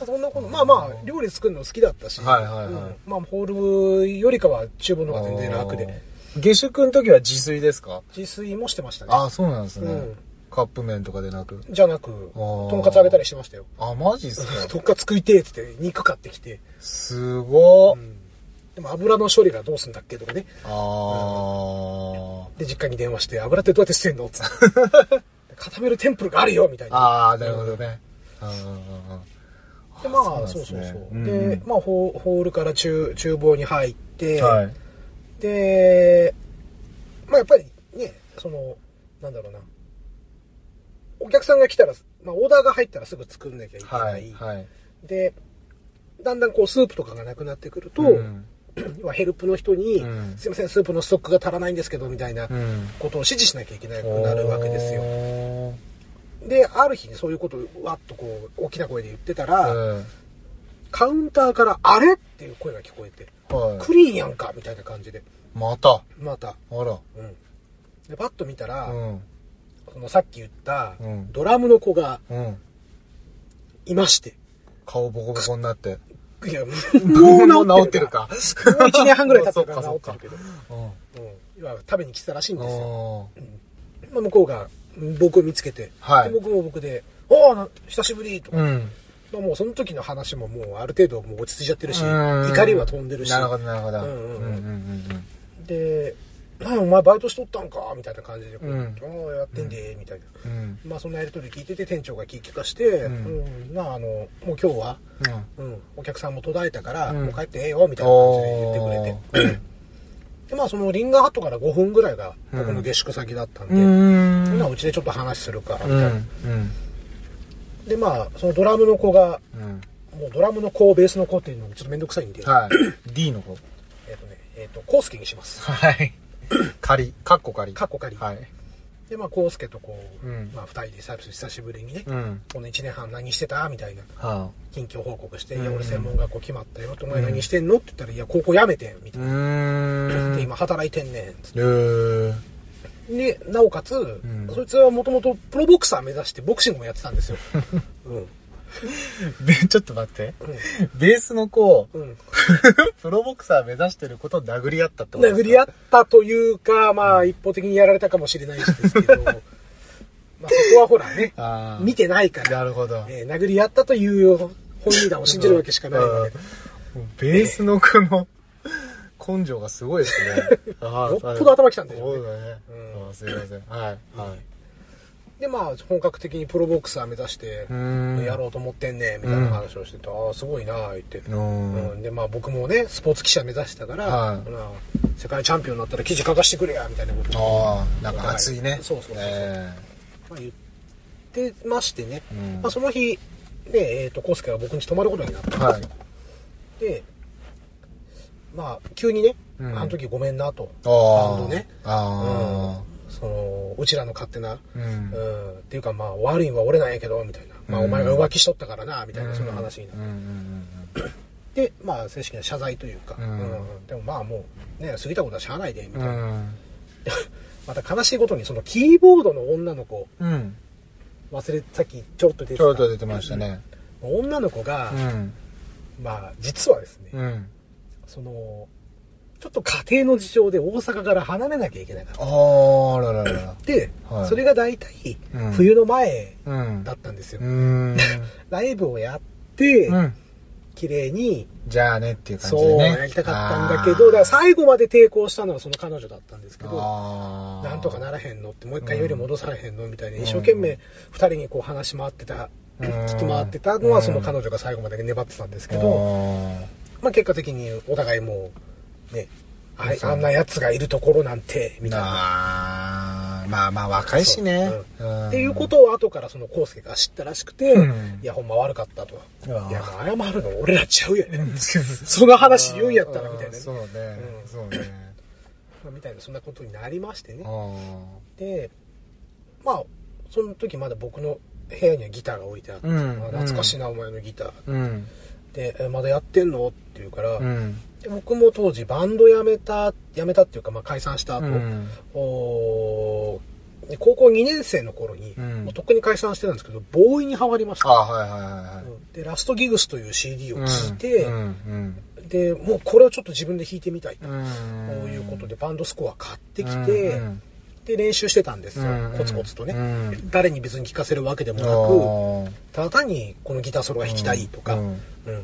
うん。そんなこと、まあまあ、料理作るの好きだったし、はいはいはいうんまあ、ホールよりかは厨房の方が全然楽で、あー。下宿の時は自炊ですか？自炊もしてましたね。ああ、そうなんですね。うんカップ麺とかでなく？じゃなく、ーとんかつあげたりしてましたよ。あ、マジっすか？とんかつ食いてえっつって肉買ってきて、すごっ。でも油の処理がどうすんだっけとかね。あで、実家に電話して、油ってどうやって捨てんの？つって。固めるテンプルがあるよみたいあ。な。ああ、なるほどね。うんで、まあ、そそううそうそう。でまあホー、ホールから厨厨房に入って、はい。で、まあやっぱりね、その、なんだろうな。お客さんが来たら、まあオーダーが入ったらすぐ作んなきゃいけない。はい。はい。で、だんだんこうスープとかがなくなってくると、うん要 はヘルプの人に、うんすいません、スープのストックが足らないんですけど、みたいなうん。ことを指示しなきゃいけなくなるわけですよ。よ。で、ある日そういうことをわっとこう、大きな声で言ってたら、うん。カウンターから、あれっていう声が聞こえて、はクリーンやんかみたいな感じで、い。また。また、あら。うん。で、パッと見たら、うん。そのさっき言ったうん、ドラムの子がうん。いまして、顔ボコボコになって。いや、もう治治っててるか。もう1年半ぐらい経ってるから治ってるけど。うん。うん。要は食べに来てたらしいんですよ。あまあ、向こうが僕を見つけて、はいで僕も僕で、おお久しぶりとうん。まあもうその時の話ももうある程度もう落ち着いちゃってるし、うん怒りは飛んでるし。なるほど、なるほど。うんうんうんうんうんうんで、何お前バイトしとったんか？みたいな感じで、こううんああ、やってんで、みたいな。うんまあそんなやりとり聞いてて店長が聞き聞かして、うん、まああの、もう今日は、うん。うん、お客さんも途絶えたから、うんもう帰ってええよ、みたいな感じで言ってくれて。で、まあそのリンガーハットから5分ぐらいが僕の下宿先だったんで、うん。まあうちでちょっと話するか、みうん。たいな。で、まあそのドラムの子が、うん。もうドラムの子、ベースの子っていうのもちょっとめんどくさいんで、はい。D の方。えっ、とね、えっ、と、コウスケにします。はい。仮。カッコ仮。カッコ仮はい。で、まあ、コウスケとこう、うんまあ、二人で久々久しぶりにね、うん。この一年半何してた？みたいな、は近況報告して、うんいや、俺専門学校決まったよ。お前何してんの？って言ったら、いや、高校辞めてん、みたういな。で、今働いてんねん、つっえー。て。で、なおかつ、んそいつはもともとプロボクサー目指してボクシングもやってたんですよ。うん。で、ちょっと待って。ベースの子、うん。プロボクサー目指してることを殴り合ったってことですか？殴り合ったというか、まあ、一方的にやられたかもしれないですけど、まあ、そこはほらね、見てないから、なるほど。えー殴り合ったという本人談を信じるわけしかないので、ベースの子の根性がすごいですね。あよっぽど頭きたんでしょうねそうだね。あすいません。はい。はい。で、まあ、本格的にプロボクサー目指して。やろうと思ってんね、みたいな話をしてて、ああ、すごいな、言って。うん。うん、で、まあ僕もね、スポーツ記者目指してたから、はい。まあ世界チャンピオンになったら記事書かしてくれや、みたいなことをああ、なんか熱いね。そうそうそうえまあ、言ってましてね、うん。まあその日、ね、えっ、と、コウスケは僕に泊まることになったんですよ。はい。で、まあ、急にね、うん。あの時ごめんなと。えああ。バンドね。あうん、その、うちらの勝手な、あ。ううんん。っていうかまあ、悪いんは俺なんやけど、みたいな。まあ、うんお前が浮気しとったからな、みたいな、そんな話になってで、まあ、正式な謝罪というか、うんうんでもまあもう、ね、過ぎたことはしゃあないで、みたいな。また悲しいことに、そのキーボードの女の子、うん。忘れ、さっきちょっと出てた。ちょっと出てましたね。女の子が、うん。まあ、実はですね、うん。その、ちょっと家庭の事情で大阪から離れなきゃいけなかった。ああらららら。で、はいそれが大体うん、冬の前うん。だったんですよ。うーん。ライブをやって、うん。綺麗に、じゃあねっていう感じそう、でね。やりたかったんだけど、だから最後まで抵抗したのはその彼女だったんですけど、なんとかならへんのって、もう一回より戻されへんのみたいな、うん一生懸命二人にこう話し回ってた、うん聞き回ってたのはその彼女が最後まで粘ってたんですけど、あまあ結果的にお互いもう、ね、ああんな奴がいるところなんて、みたいな。まあまあ若いしね。そううんっていうことを後からその康介が知ったらしくて、うんいやほんま悪かったと。いや謝るの俺らちゃうやねん。その話言うんやったらみたいなね。そうね。うんそうね。まあみたいなそんなことになりましてねで、まあ、その時まだ僕の部屋にはギターが置いてあって、うんあ懐かしいな、お前のギター。うん。で、えまだやってんの？って言うから、うん。で僕も当時バンド辞めた、辞めたっていうか、まあ解散した後、うん。おー高校2年生の頃に、うん。もうとっくに解散してたんですけど、ボーイにハマりました。あはいはいはいで、ラストギグスという CD を聴いて、うんで、もうこれをちょっと自分で弾いてみたいと。いうことでバンドスコア買ってきて、うんで、練習してたんですよ。うんコツコツとね、うん。誰に別に聴かせるわけでもあなー。く、ただ単にこのギターソロが弾きたいとか、ううん。ん。で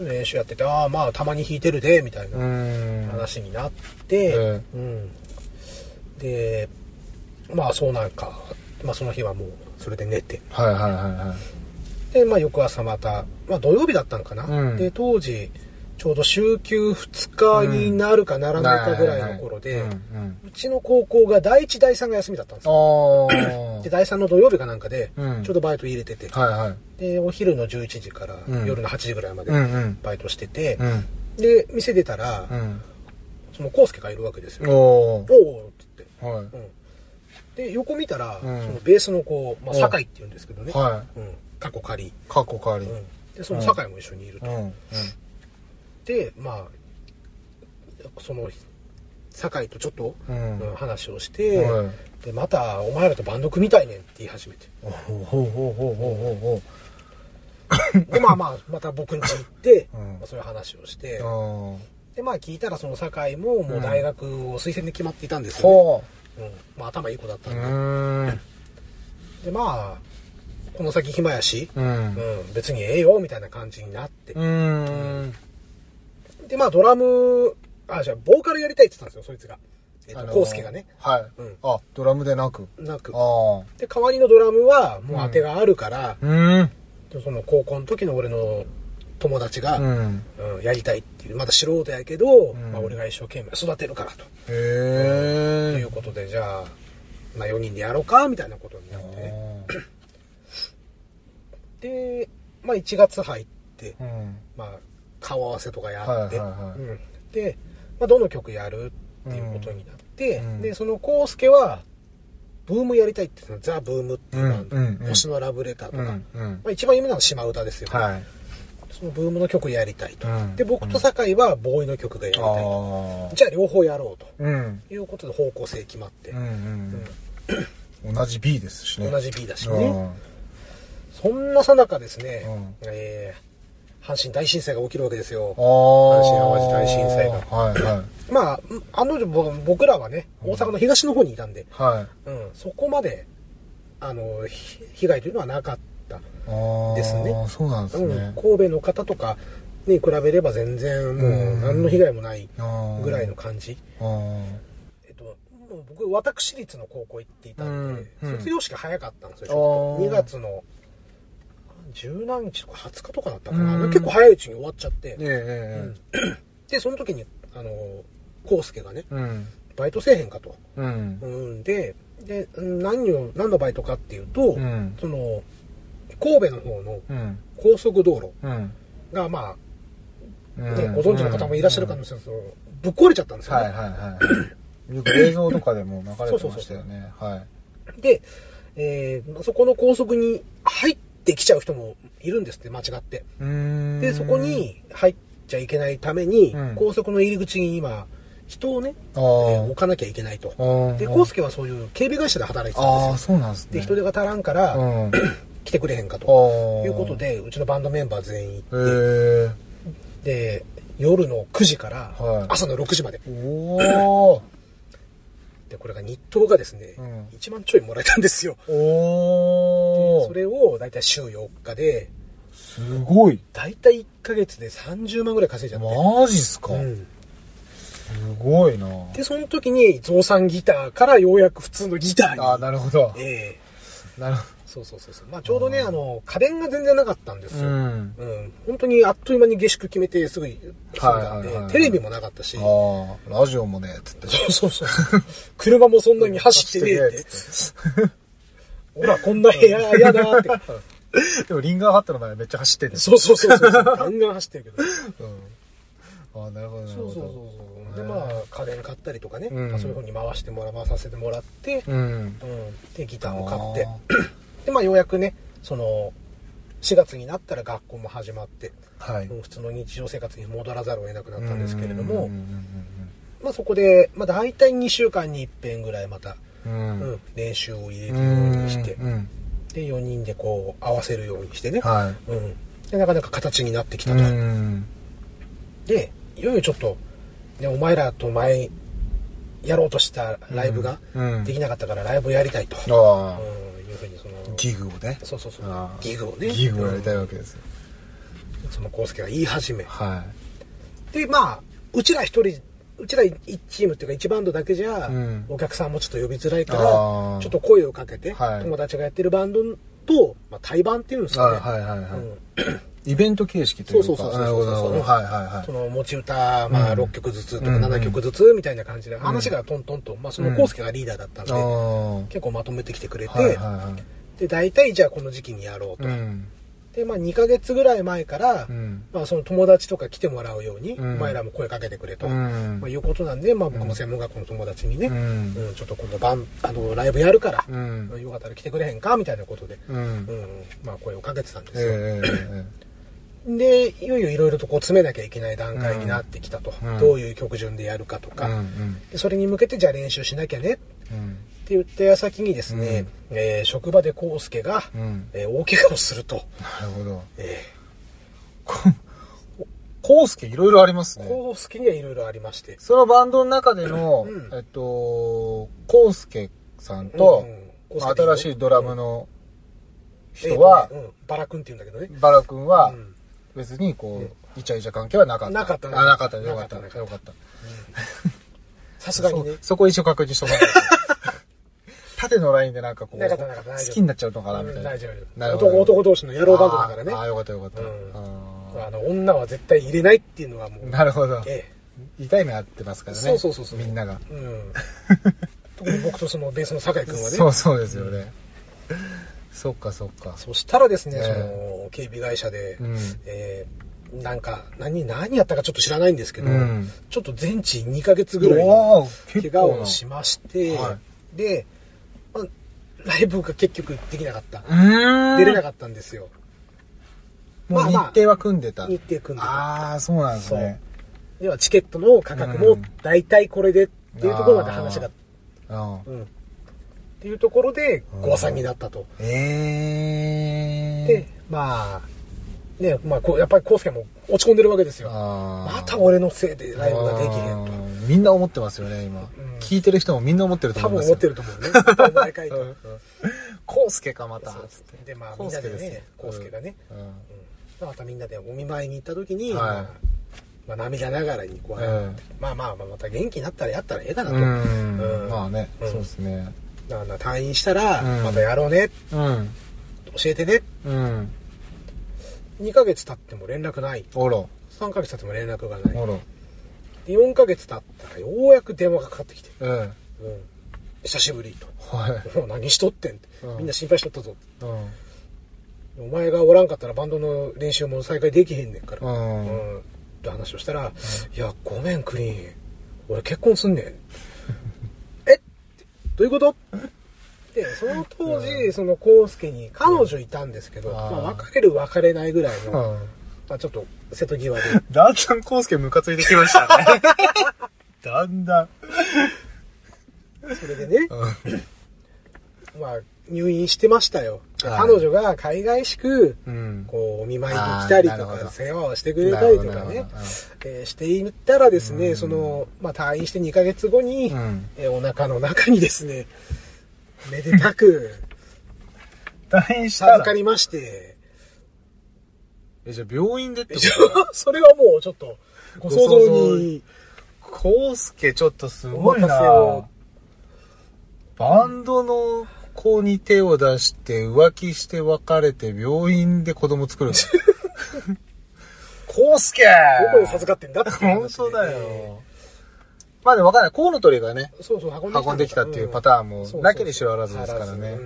練習やってて、ああ、まあたまに弾いてるで、みたいなうん。話になって、えうん。で、まあそうなんか、まあその日はもうそれで寝て、はいはいはいはい。で、まあ翌朝また、まあ土曜日だったのかな。うんで、当時、ちょうど週休2日になるかならないかぐらいの頃で、うちの高校が第1、第3が休みだったんですよ。で、第3の土曜日かなんかで、うんちょうどバイト入れてて、はいはい。で、お昼の11時からうん夜の8時ぐらいまで。バイトしてて、うん。で、店出たら、うん。その、コウスケがいるわけですよ。おー。おおって。はい。うん。で、横見たら、うんそのベースの子、まあ、お酒井って言うんですけどね。はうん。過去仮。い。過去仮。うん。で、その酒井も一緒にいると。うん。うん。で、まあ、その、酒井とちょっと、うんうん話をして、はいで、また、お前らとバンド組みたいねんって言い始めて。ほうほうほうほうほうほで、まあまあ、また僕ん家行って、うんまあ、そういう話をして。で、まあ聞いたらその酒井ももう大学を推薦で決まっていたんですよ、ね。ほうん。まあ頭いい子だったう。んで。ん。で、まあ、この先暇やし、うん。うん、別にええよ、みたいな感じになって。うん。で、まあドラム、あ、じゃあボーカルやりたいって言ったんですよ、そいつが。えっ、ーコウスケがね。はい。うんあ、ドラムでなく。なく。あで、代わりのドラムはもう当てがあるから、あ。うん。その高校の時の俺の友達が、ううんん。やりたいっていう、まだ素人やけど、んまあ俺が一生懸命育てるからと。へえ。いうことで、じゃあ、まあ4人でやろうか、みたいなことになってね。で、まあ1月入って、うん。まあ顔合わせとかやって、はいはいはいうんで、まあどの曲やるっていうことになって、うんで、そのコウスケは、ブームやりたいって言ってたのザ・ブームっていうバンド、うんうんうん星のラブレターとか、うん。うん。まあ、一番有名なのは島唄ですよ、はい。そのブームの曲やりたいと。うんで、僕と酒井はボーイの曲がやりたいと。じゃあ両方やろうとうん。いうことで方向性決まって、うんうん。同じ B ですしね。同じ B だしね。うん。そんなさなかですね、うんえー阪神大震災が起きるわけですよ。阪神淡路大震災がはいはい。まあ、あのぼ僕らはね、大阪の東の方にいたんで、はい。うん、そこまで、あの、ひ被害というのはなかった。ですねそうなんですうん、ね。神戸の方とかに比べれば全然もう何の被害もない。ぐらいの感じ。僕、私立の高校行っていたんで、うんうん卒業式早かったんですよ、ちあょっとー2月の十何日とか20日とかだったかな。うん結構早いうちに終わっちゃって、えええで、その時に、あの、康介がね、え。うん。バイトせえへんかと。うん。うんで、で、うん何を、何のバイトかっていうと、うんその、神戸の方のうん。高速道路うん。が、まあ、うんねご存知の方もいらっしゃるかもしれないですけど、ぶっ壊れちゃったんですよね。はいはいはい。よく映像とかでも流れてましたよね。はい。で、えーそこの高速に入ってきちゃう人もいるんですって、間違って。で、そこ、に入っちゃいけないために、うん高速の入り口に今、人をね、あえー置ーかなきゃいけないと。で、康介はそういう警備会社で働いてたんですよ。そうなんですね。で、人手が足らんから、うん。あ 来てくれへんかと。あ。いうこと。で、うちのバンドメンバー全員へ行って、え。で、夜の9時からはい朝の6時まで。おお。で、これが日当がですね、うん1万ちょいもらえたんですよ。おお。それをだいたい週4日で、すごい。だいたい1ヶ月で30万ぐらい稼いじゃって。マジっすか。うんすごいな。で、その時に増産ギターからようやく普通のギターに。ああ、なるほど。ええなるほそうそうそうそう。まあちょうどね、あの、家電が全然なかったんですど。よ。ううん。ん。本当にあっという間に下宿決めてすぐ、すぐなんで、はいはいはいテレビもなかったし。ああ、ラジオもね、つって。そうそうそう。車もそんなに走ってねえって。ほら、こんな部屋嫌だって。でもリンガーハットの前めっちゃ走ってる。そうそうそうそう。ガンガン走ってるけど。うん。ああ、なるほど、なるほど。そうそうそうそう。で、まあ、家電買ったりとかね、うんまあそういう風に回してもら、回させてもらって、うん。うん。で、ギターを買ってあ。で、まあ、ようやくね、その、4月になったら学校も始まって、はい。うん普通の日常生活に戻らざるを得なくなったんですけれどうんも、まあ、そこで、まあ、大体2週間に一遍ぐらいまた、うんう。うんん、練習を入れるよううん。にして、うん。で、4人でこう、合わせるようにしてね、はうん。で、なかなか形になってきい。たと。うん。で、いよいよちょっと、ね、お前らと前、やろうとしたライブがうんできなかったからライブをやりたいと。うん、ギグをね。そうそうそうギグをね。ギグをやりたいうんわけですよ。その、コウスケが言い始め。はで、まあ、うちら一人、うちら一チームっていうか一バンドだけじゃ、うんお客さんもちょっと呼びづらいかあらー、ちょっと声をかけて、はい友達がやってるバンドと、まあ、対バンっていうんですい。かね。はいはいはいはい。うんイベント形式というか。そうそうそうそうなるほどなるほど。はいはいはいそ。の持ち歌、まあ、うん6曲ずつとかうん7曲ずつみたいな感じで、話がトントンと、まあ、そのコウスケがリーダーだったんで。結構まとめてきてくれて、はいはいはい。で、大体じゃあこの時期にやろうと。うん。で、まあ、2ヶ月ぐらい前から、うん。まあ、その友達とか来てもらうように、うんお前らも声かけてくれと、うんまあ、いうことなんで、まあ、僕も専門学校の友達にね、ううんん。ちょっと今度バン、あの、ライブやるから、うん。よかったら来てくれへんかみたいなことで、うんう。ん、まあ、声をかけてたんですえよ。ええで、いよいよいろいろとこう詰めなきゃいけない段階になってきたと。うんどういう曲順でやるかとえ。か、うんでそれに向けてじゃあ練習しなきゃねってうん。言った矢先にですね、えー職場で康介が、うん。えー大怪我をすると。なるほど。えコウスケいろいろありますー、ね。康介にはいろいろありまして。そのバンドの中でのうん、えっと、コウスケさんとうん、新しいドラムの人はえーとねうん、バラ君って言うんだけどね。バラ君はうん別にこう、イチャイチャ関係はなかった。なかったねあ、なかった。よかった。よかった。さすがにね そ。そこ一応確認しとかないと。縦のラインでなんかこう、なかったなかった大丈夫好きになっちゃうのかなみたいな。大丈夫。なるほど男、男同士の野郎バンドだからねあー。あー、よかったよかった。うんああの、女は絶対入れないっていうのはもうー。なるほど。え痛い目合ってますからね。そうそうそうそうみんなが。え。うん。特 に僕とそのベースの酒井君はね。そうそうですよね。そっかそっか。そしたらですね、ええその、警備会社で、うんえーなんか、何、何やったかちょっと知らないんですけど、うんちょっと全治2ヶ月ぐらい怪我をしまして、はで、まあ、ライブが結局できなかった。出れなかったんですよ。もう日程は組んでた。日程組んでた。ああ、そうなんですね。では、チケットの価格も大体これでっていうところまで話が、うん。うん。っていうところで、誤算になったと。ええー。で、まあ、ね、まあ、こうやっぱりコウスケも落ち込んでるわけですよ。また俺のせいでライブができへんと。みんな思ってますよね、今。ん聞いてる人もみんな思ってると多分思いますよ。思ってると思うね。またお前かいと。うんコウスケか、また。で、まあ、みんなでねコウスケがね、うんうんまたみんなでお見舞いに行った時に、はいまあまあ、涙ながらにこう、えまあまあまあ、また元気になったらやったらええかなと。うん。うんまあね、うんそうですね。だから退院したら、うんまたやろうね、うん。教えてね。うん。2ヶ月経っても連絡ない。おろ。3ヶ月経っても連絡がない。おろ。で4ヶ月経ったらようやく電話がかかってきて、うん。うん、久しぶりと。はい。も う何しとってん？って、うんみんな心配しとったぞ。うん。お前がおらんかったらバンドの練習も再開できへんねんから。うんうんって話をしたら、いや、ごめん、クリーン。俺結婚すんねん。え？ってどういうこと？で、その当時、その、コウスケに彼女いたんですけど、まあ、別れる別れないぐらいの、うん。まあ、ちょっと、瀬戸際で。だんだんコウスケムカついてきましたね。だんだん。それでね、まあ、入院してましたよ。彼女が海外しく、うん。こう、お見舞いに来たりとか、世話をしてくれたりとかねなるほどなるほど、えしていったらですね、その、まあ、退院して2ヶ月後に、うん。えお腹の中にですね、めでたく退院したら授かりまして、え、じゃあ病院でってこ それはもうちょっと、ご想像に、とコウスケちょっとすごいな。バンドの子に手を出して浮気して別れて病院で子供作るの？コウスケどこで授かってんだって本当だよ。まあでもわかんない。コウノトリがね、そうそう、運んできた。運んできたっていうパターンもなきにしろあらずですからね。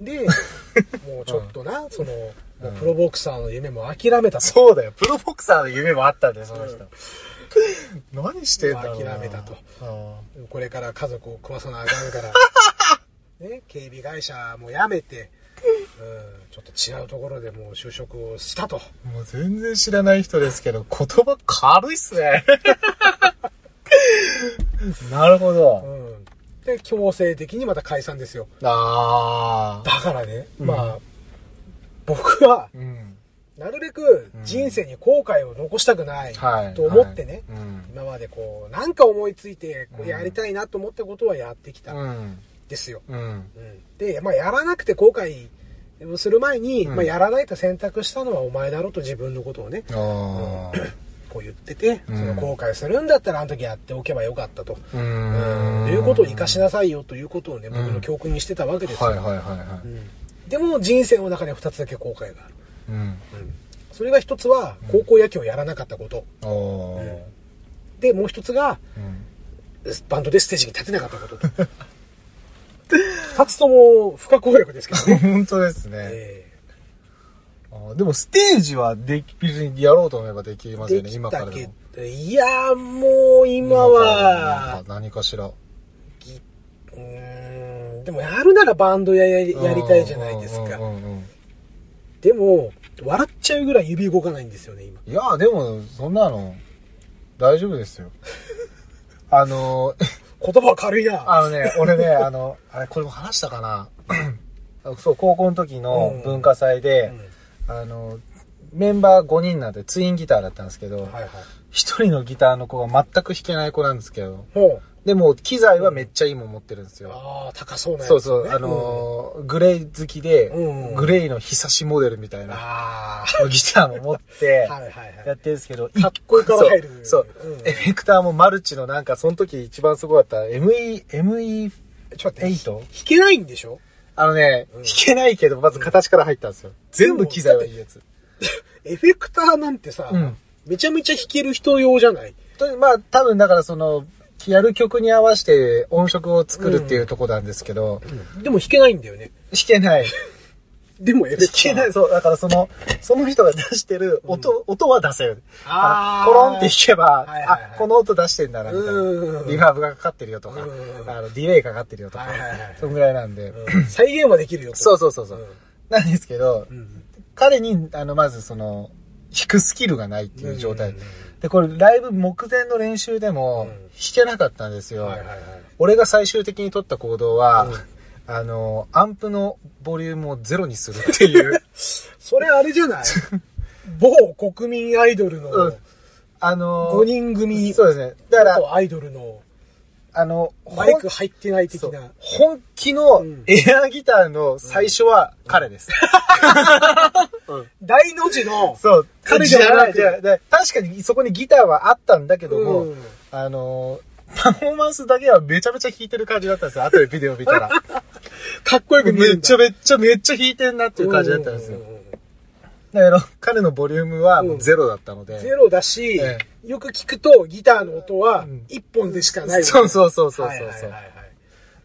で、もうちょっとな、その、プロボクサーの夢も諦めたと。そうだよ。プロボクサーの夢もあったんだよ、その人。何してんだろうな。諦めたとうんこれから家族を食わさなあかんから、ね、警備会社も辞めて、うん、ちょっと違うところでもう就職をしたと。もう全然知らない人ですけど、言葉軽いっすね。なるほうど。ん。で、強制的にまた解散ですよ。あだからね、うんまあ、僕は。なるべく人生に後悔を残したくないはい。と思ってね、はい今までこう、なんか思いついて、やりたいなと思ったことはやってきた。ですよ。で、まあ、やらなくて後悔をする前に、うんまあ、やらないと選択したのはお前だろうと自分のことをね。こう言ってて、うんその後悔するんだったらあの時やっておけばよかったと。ううんん。いうことを生かしなさいよということをね、僕うんの教訓にしてたわけですよ。はいはいはいはうんでも人生の中で2つだけ後悔がある。い。うん。それが一つは高校野球をやらなかったこと。おー。で、もう一つがうん。バンドでステージに立てなかったことと。二つとも不可抗力ですけどね。本当ですね。えあーでもステージはでき、別にやろうと思えばできーますよね、今からでも。ど、いやーもう今は、なんか何かしら。うーん、でもやるならバンドややりやりたいじゃないですかうん。うんうんうんでも、笑っちゃうぐらい指動かないんですよね、今。いや、でも、そんなの、大丈夫ですよ。あの、言葉軽いな。あのね、俺ね、あの、あれ、これも話したかな？そう、高校の時の文化祭で、あの、メンバー5人なんでツインギターだったんですけど、はいはい。一人のギターの子が全く弾けない子なんですけど、ほでも、機材はめっちゃいいもん持ってるんですよ。ああ、高そうなやつ、ね。そうそう、あのーグレー好きで、うんうんグレーの日差しモデルみたいうんなあギターも持って。やってるんですけど、かっこいいから入るそう。そううんエフェクターもマルチのなんか、その時一番すごかった ME、ME8? ちょっと待って。弾けないんでしょ？あのね、うん弾けないけど、まず形から入ったんですよ。全部機材はいいやつ。エフェクターなんてさ、うんめちゃめちゃ弾ける人用じゃない？とまあ、多分だからその、やる曲に合わせて音色を作るっていうとこなんですけど、でも弾けないんだよね。弾けない。でもエフェクター。弾けない。そう、だからその、その人が出してる音、音は出せる。あーコロンって弾けば、はいはいはいあ、この音出してんだな、みたいうんな。リバーブがかかってるよとか、うんあの、ディレイかかってるよとかはいはいはい、そんぐらいなんで。うん再現はできるよと。そうそうそうそううん。なんですけど、うん彼に、あの、まずその、弾くスキルがないっていう状態うん。で、これ、ライブ目前の練習でもうん、弾けなかったんですよ。俺が最終的に取った行動は、うん。あの、アンプのボリュームをゼロにするっていう、それあれじゃない？某国民アイドルのうん。あの、5人組。そうですね。だから、とアイドルのあの、マイク入ってない的な。本気のうんエアギターの最初は彼です。大の字の、そう。彼じゃなくじゃあじゃあ確かにそこにギターはあったんだけども、うんあの、パフォーマンスだけはめちゃめちゃ弾いてる感じだったんですよ。後でビデオ見たら。かっこよくめっ。ちゃめっちゃめっちゃ弾いてんなっていう感じだったんですよだけど、彼のボリュームはもうゼロだったので。ゼロだし、えよく聞くとギターの音はん。1本でしかない。そうそうそうそうそうはいはいはいはい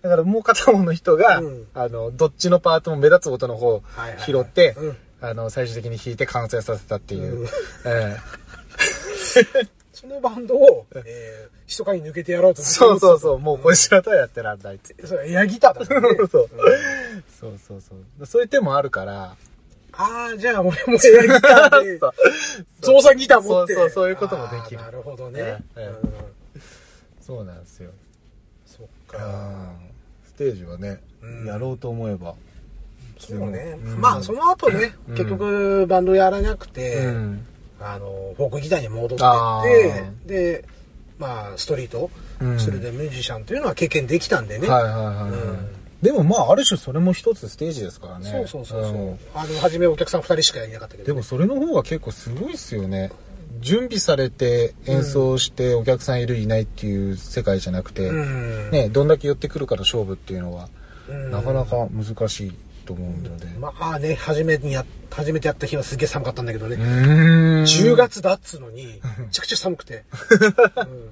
だからもう片方の人が、うん。あの、どっちのパートも目立つ音の方を拾って、うん。あの、最終的に弾いて完成させたっていう。うん。ええ。そのバンドを、えー、密かに抜けてやろうとそうそうそう、もうこいつらとはやってらんないって。それエアギターだもんね。そう。そうそうそう。そういう手もあるから、ああ、じゃあ俺もエアギターでそう、造作ギター持って。そうそうそういうこともできるなるほどね。そうなんですよ。そっうか。んステージはね、うんやろうと思えば。そうね。うんまあ、その後ね、うん結局バンドやらなくて、うん。あの、フォークギターに戻ってあってー、で、まあ、ストリートうんするでミュージシャンというのは経験できたんでね。はいはいはいはい。うんでもまあ、ある種それも一つステージですからね。そうそうそうそう、んあの、初めお客さん二人しかいなかったけど、でもそれの方が結構すごいっすよね。準備されて演奏してお客さんいるいないっていう世界じゃなくて、うん。ね、どんだけ寄ってくるかの勝負っていうのは、うんなかなか難しいと思うので。まあね、初めにや、初めてやった日はすげえ寒かったんだけどね。うーん10月だっつうのに、めちゃくちゃ寒くて。うん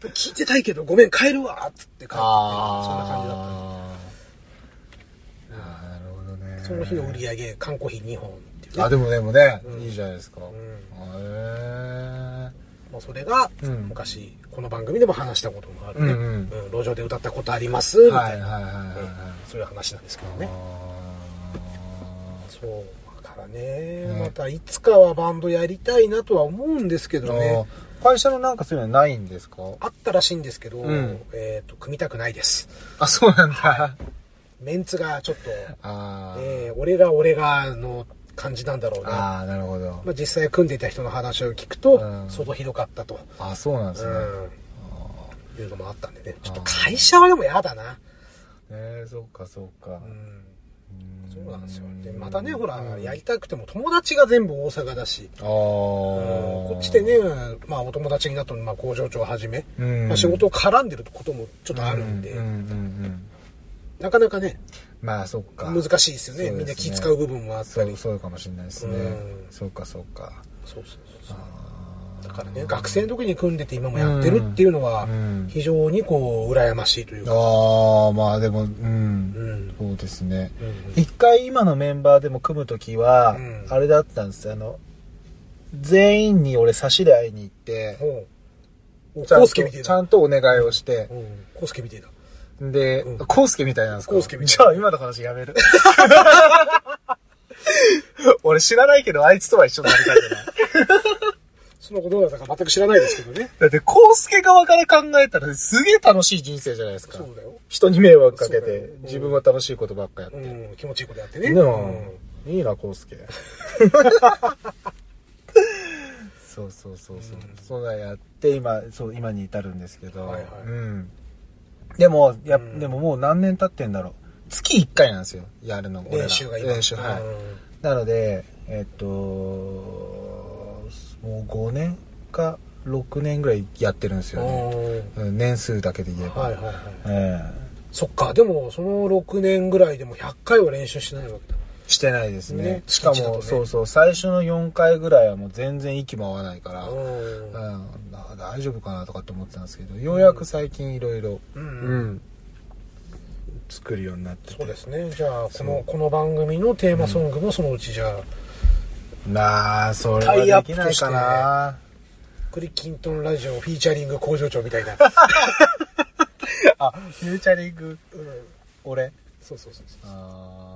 聞いてたいけど、ごめん、帰るわっつって帰ってて、そんな感じだった。あーあーなるほどね。その日の売り上げ、缶コーヒー2本っていうね。あ、でもでもね、うんいいじゃないですか。んへもうそれが、うん昔、この番組でも話したこともあるね。うんうんうん路上で歌ったことありますみーはいたいな、はいはいはいはい。そういう話なんですけどね。あそう。だからね、ねまたいつかはバンドやりたいなとは思うんですけーどね。会社のなんかそういうのはないんですか？あったらしいんですけど、うんえっ、と、組みたくないです。あ、そうなんだ。メンツがちょっと、あーえー俺が俺がの感じなんだろうな。あー、なるほど。まあ、実際組んでいた人の話を聞くと、うん相当ひどかったと、あ、そうなんですね。うん、いうのもあったんでね。ちょっと会社はでも嫌だな。ねえ、そっかそっか。うんうんそうなんですよ。で、またね、ほら、やりたくても友達が全部大阪だし、ああ、こっちでね、まあお友達になったのまあ工場長をはじめ、うんまあ、仕事を絡んでることもちょっとあるんで、うんうんうんうんなかなかね、まあそっか。難しいですよね。ねみんな気使う部分もあったり。そう、そうかもしれないですねうん。そうかそうか。そうそうそうだからね、学生の時に組んでて今もやってるっていうのはうん、非常にこう、羨ましいというーか。あー、まあでも、うん。うん。そうですね。うん一回今のメンバーでも組むときはうん、あれだったんですあの、全員に俺差しで会いに行って。ちゃんとお願いをして、うん。コウスケみてえだ。でうん、コウスケみたいなんですか？コウスケみたいじゃあ今の話やめる。俺知らないけどあいつとは一緒になりたいじゃない。そのことどうだったか全く知らないですけどね。だって、コウスケ側から考えたらすげえ楽しい人生じゃないですかそ。うだよ。人に迷惑かけて自分は楽しいことばっかやって。うん。気持ちいいことやってね。でも、いいな、コウスケ。そうそうそうそう。そうだやって、今、そう、今に至るんですけど。はいはいうん。でも、や、うんでももう何年経ってんだろう。月1回なんですよ、やるの。練習が今。練習、はい。うんなので、えっと、もう5年か6年ぐらいやってるんですよね。うん年数だけで言えば。はいはいはい。えそっか、でもその6年ぐらいでも100回は練習してないわけだ。えしてないですね。ねしかも、ねそうそう、最初の4回ぐらいはもう全然息も合わないから、うん大丈夫かなとかって思ってたんですけど、ようやく最近いろいろ、うんうん作るようになっててそうですね。じゃあ、この、この番組のテーマソングもそのうちじゃあ、なあ、それはできないかな。クリキントンラジオフィーチャリング工場長みたいな。あ、フューチャリング、うん。俺？そうそうそうそう。あー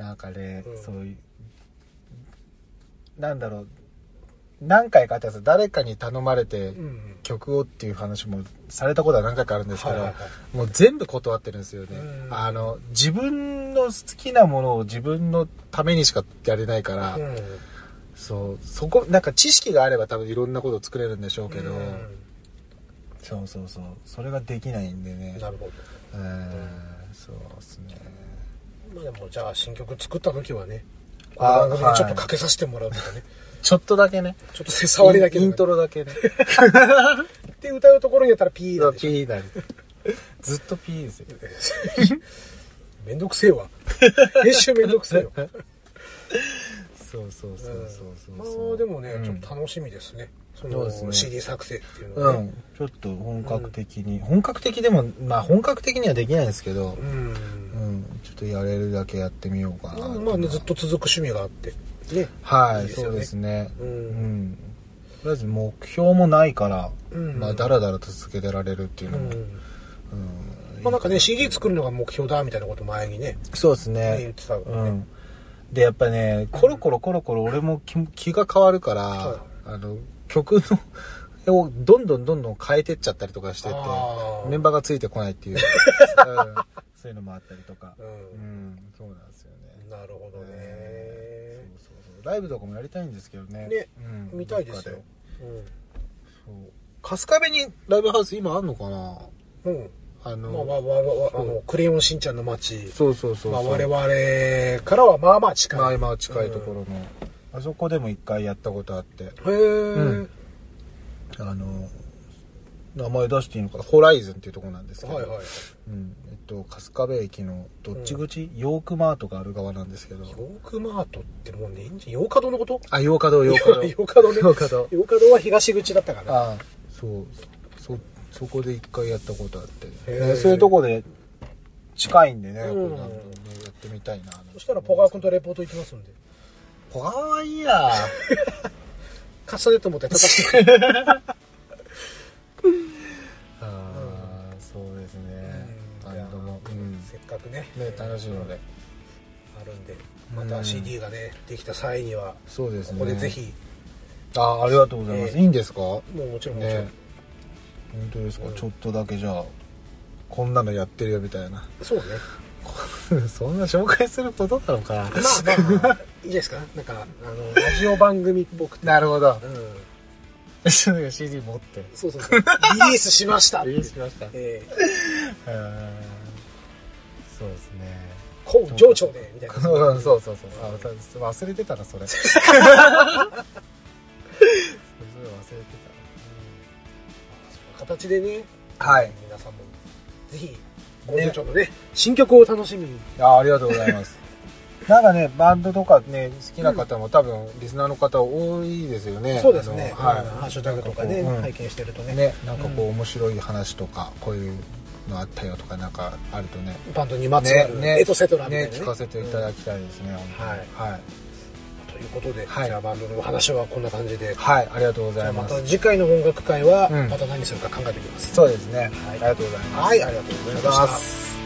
なんかね、うんそういう、なんだろう、何回かあったんですよ誰かに頼まれてうん。曲をっていう話もされたことは何回かあるんですけど、はいはいはもう全部断ってるんですよね。うんあの、自分の好きなものを自分のためにしかやれないから、うん。そう、そこ、なんか知識があれば多分いろんなこと作れるんでしょうけど、うそうそうそう、それができないんでねん。なるほど。うん、そうですね。まあでも、じゃあ新曲作った時はね、このあ番組でちょっとかけさせてもらうとかね。ちょっとだけね。ちょっと触りだけイントロだけね。で、歌うところにやったらピーなんでしょ。ピーなり。ずっとピーですよ。めんどくせえわ。編集めんどくせえよ。そうそうそうそうそうま。あでもね、うんちょっと楽しみですね。その CD 作成っていうのはね。うん。ちょっと本格的に、本格的でも、まあ本格的にはできないんですけど、うん。うん。ちょっとやれるだけやってみようかな。まあね、ずっと続く趣味があって。ね。はいねそうですね。うんうん。とりあえず目標もないから、うんまあだらだらと続けてられるっていうのも、うん。うんまあなんかね、CD 作るのが目標だみたいなこと前にね、そうですね言っね。てたからね。うん。で、やっぱね、コロコロコロコロ俺も気気が変わるから、はあの、曲の、をどんどんどんどん変えてっちゃったりとかしててあー、メンバーがついてこないっていう、うんそういうのもあったりとか。ううんん、そうなんですよね。なるほどね。そうそうそう。ライブとかもやりたいんですけどね。ねうん見たいですよどっか。うん。そう。春日部にライブハウス今あんのかな？うん。あの、まあ、わわわあの、クレヨンしんちゃんの街。そうそうそうそう。まあ、我々からはまあまあ近い。まあ今近いところの、あそこでも一回やったことあって、ろ。へえ、んあの、名前出していいのかな？ホライズンっていうところなんですけど、はいはい。うん、えっと、春日部駅のどっち口、ヨークマートがある側なんですけど、ヨークマートってもうね、ヨーカドのこと？あ、ヨーカド、ヨーカド。ヨーカドね。ヨーカド。ヨーカドは東口だったかな。あそう、そ、そこで一回やったことあって、ねそういうとこで近いんでね、うんやってみたいな。そしたらポガー君とレポート行きますんで。ポガーはいいや。カスタネット持って叩いて。ああ、そうですね。バンドも。うん。せっかくね。ね、楽しいので。あるんで。また CD がね、できた際には、そうですね。ここでぜ。ひ、ああ、ありがとうございます。ええいいんですか？もうもちろんもちろん。ね。本当ですか、うんちょっとだけじゃあ、こんなのやってるよみたいな。そうね。そんな紹介することなのかなまあまあまあ、いいじゃないですか？なんか、あの、ラジオ番組っぽくて。なるほど。うん。CD 持って。そうそうそう。リリースしました。リリースしました。えー、うんそうですね。こう、情緒で、みたいな。そうそうそうそ忘れてたな、それ。それ忘れて形でね、た。はい。皆さんも、ぜひ、工場長のね、新曲を楽しみに。あありがとうございます。なんかね、バンドとかね、好きな方も多分、リスナーの方多いですよね。そうですね。はい。うんハッシュタグとかね、うん拝見してるとね。ね、なんかこう、面白い話とか、こういうのあったよとか、なんかあるとね。バンドにまつわる、エトセトラみたいなね、ね。聞かせていただきたいですね、本はいはい。ということで、はいじゃあバンドのお話はこんな感じで。はい、ありがとうございます。た次回の音楽会は、うんまた何するか考えておきます。そうですね。ありがとうございます。はい、ありがとうございました。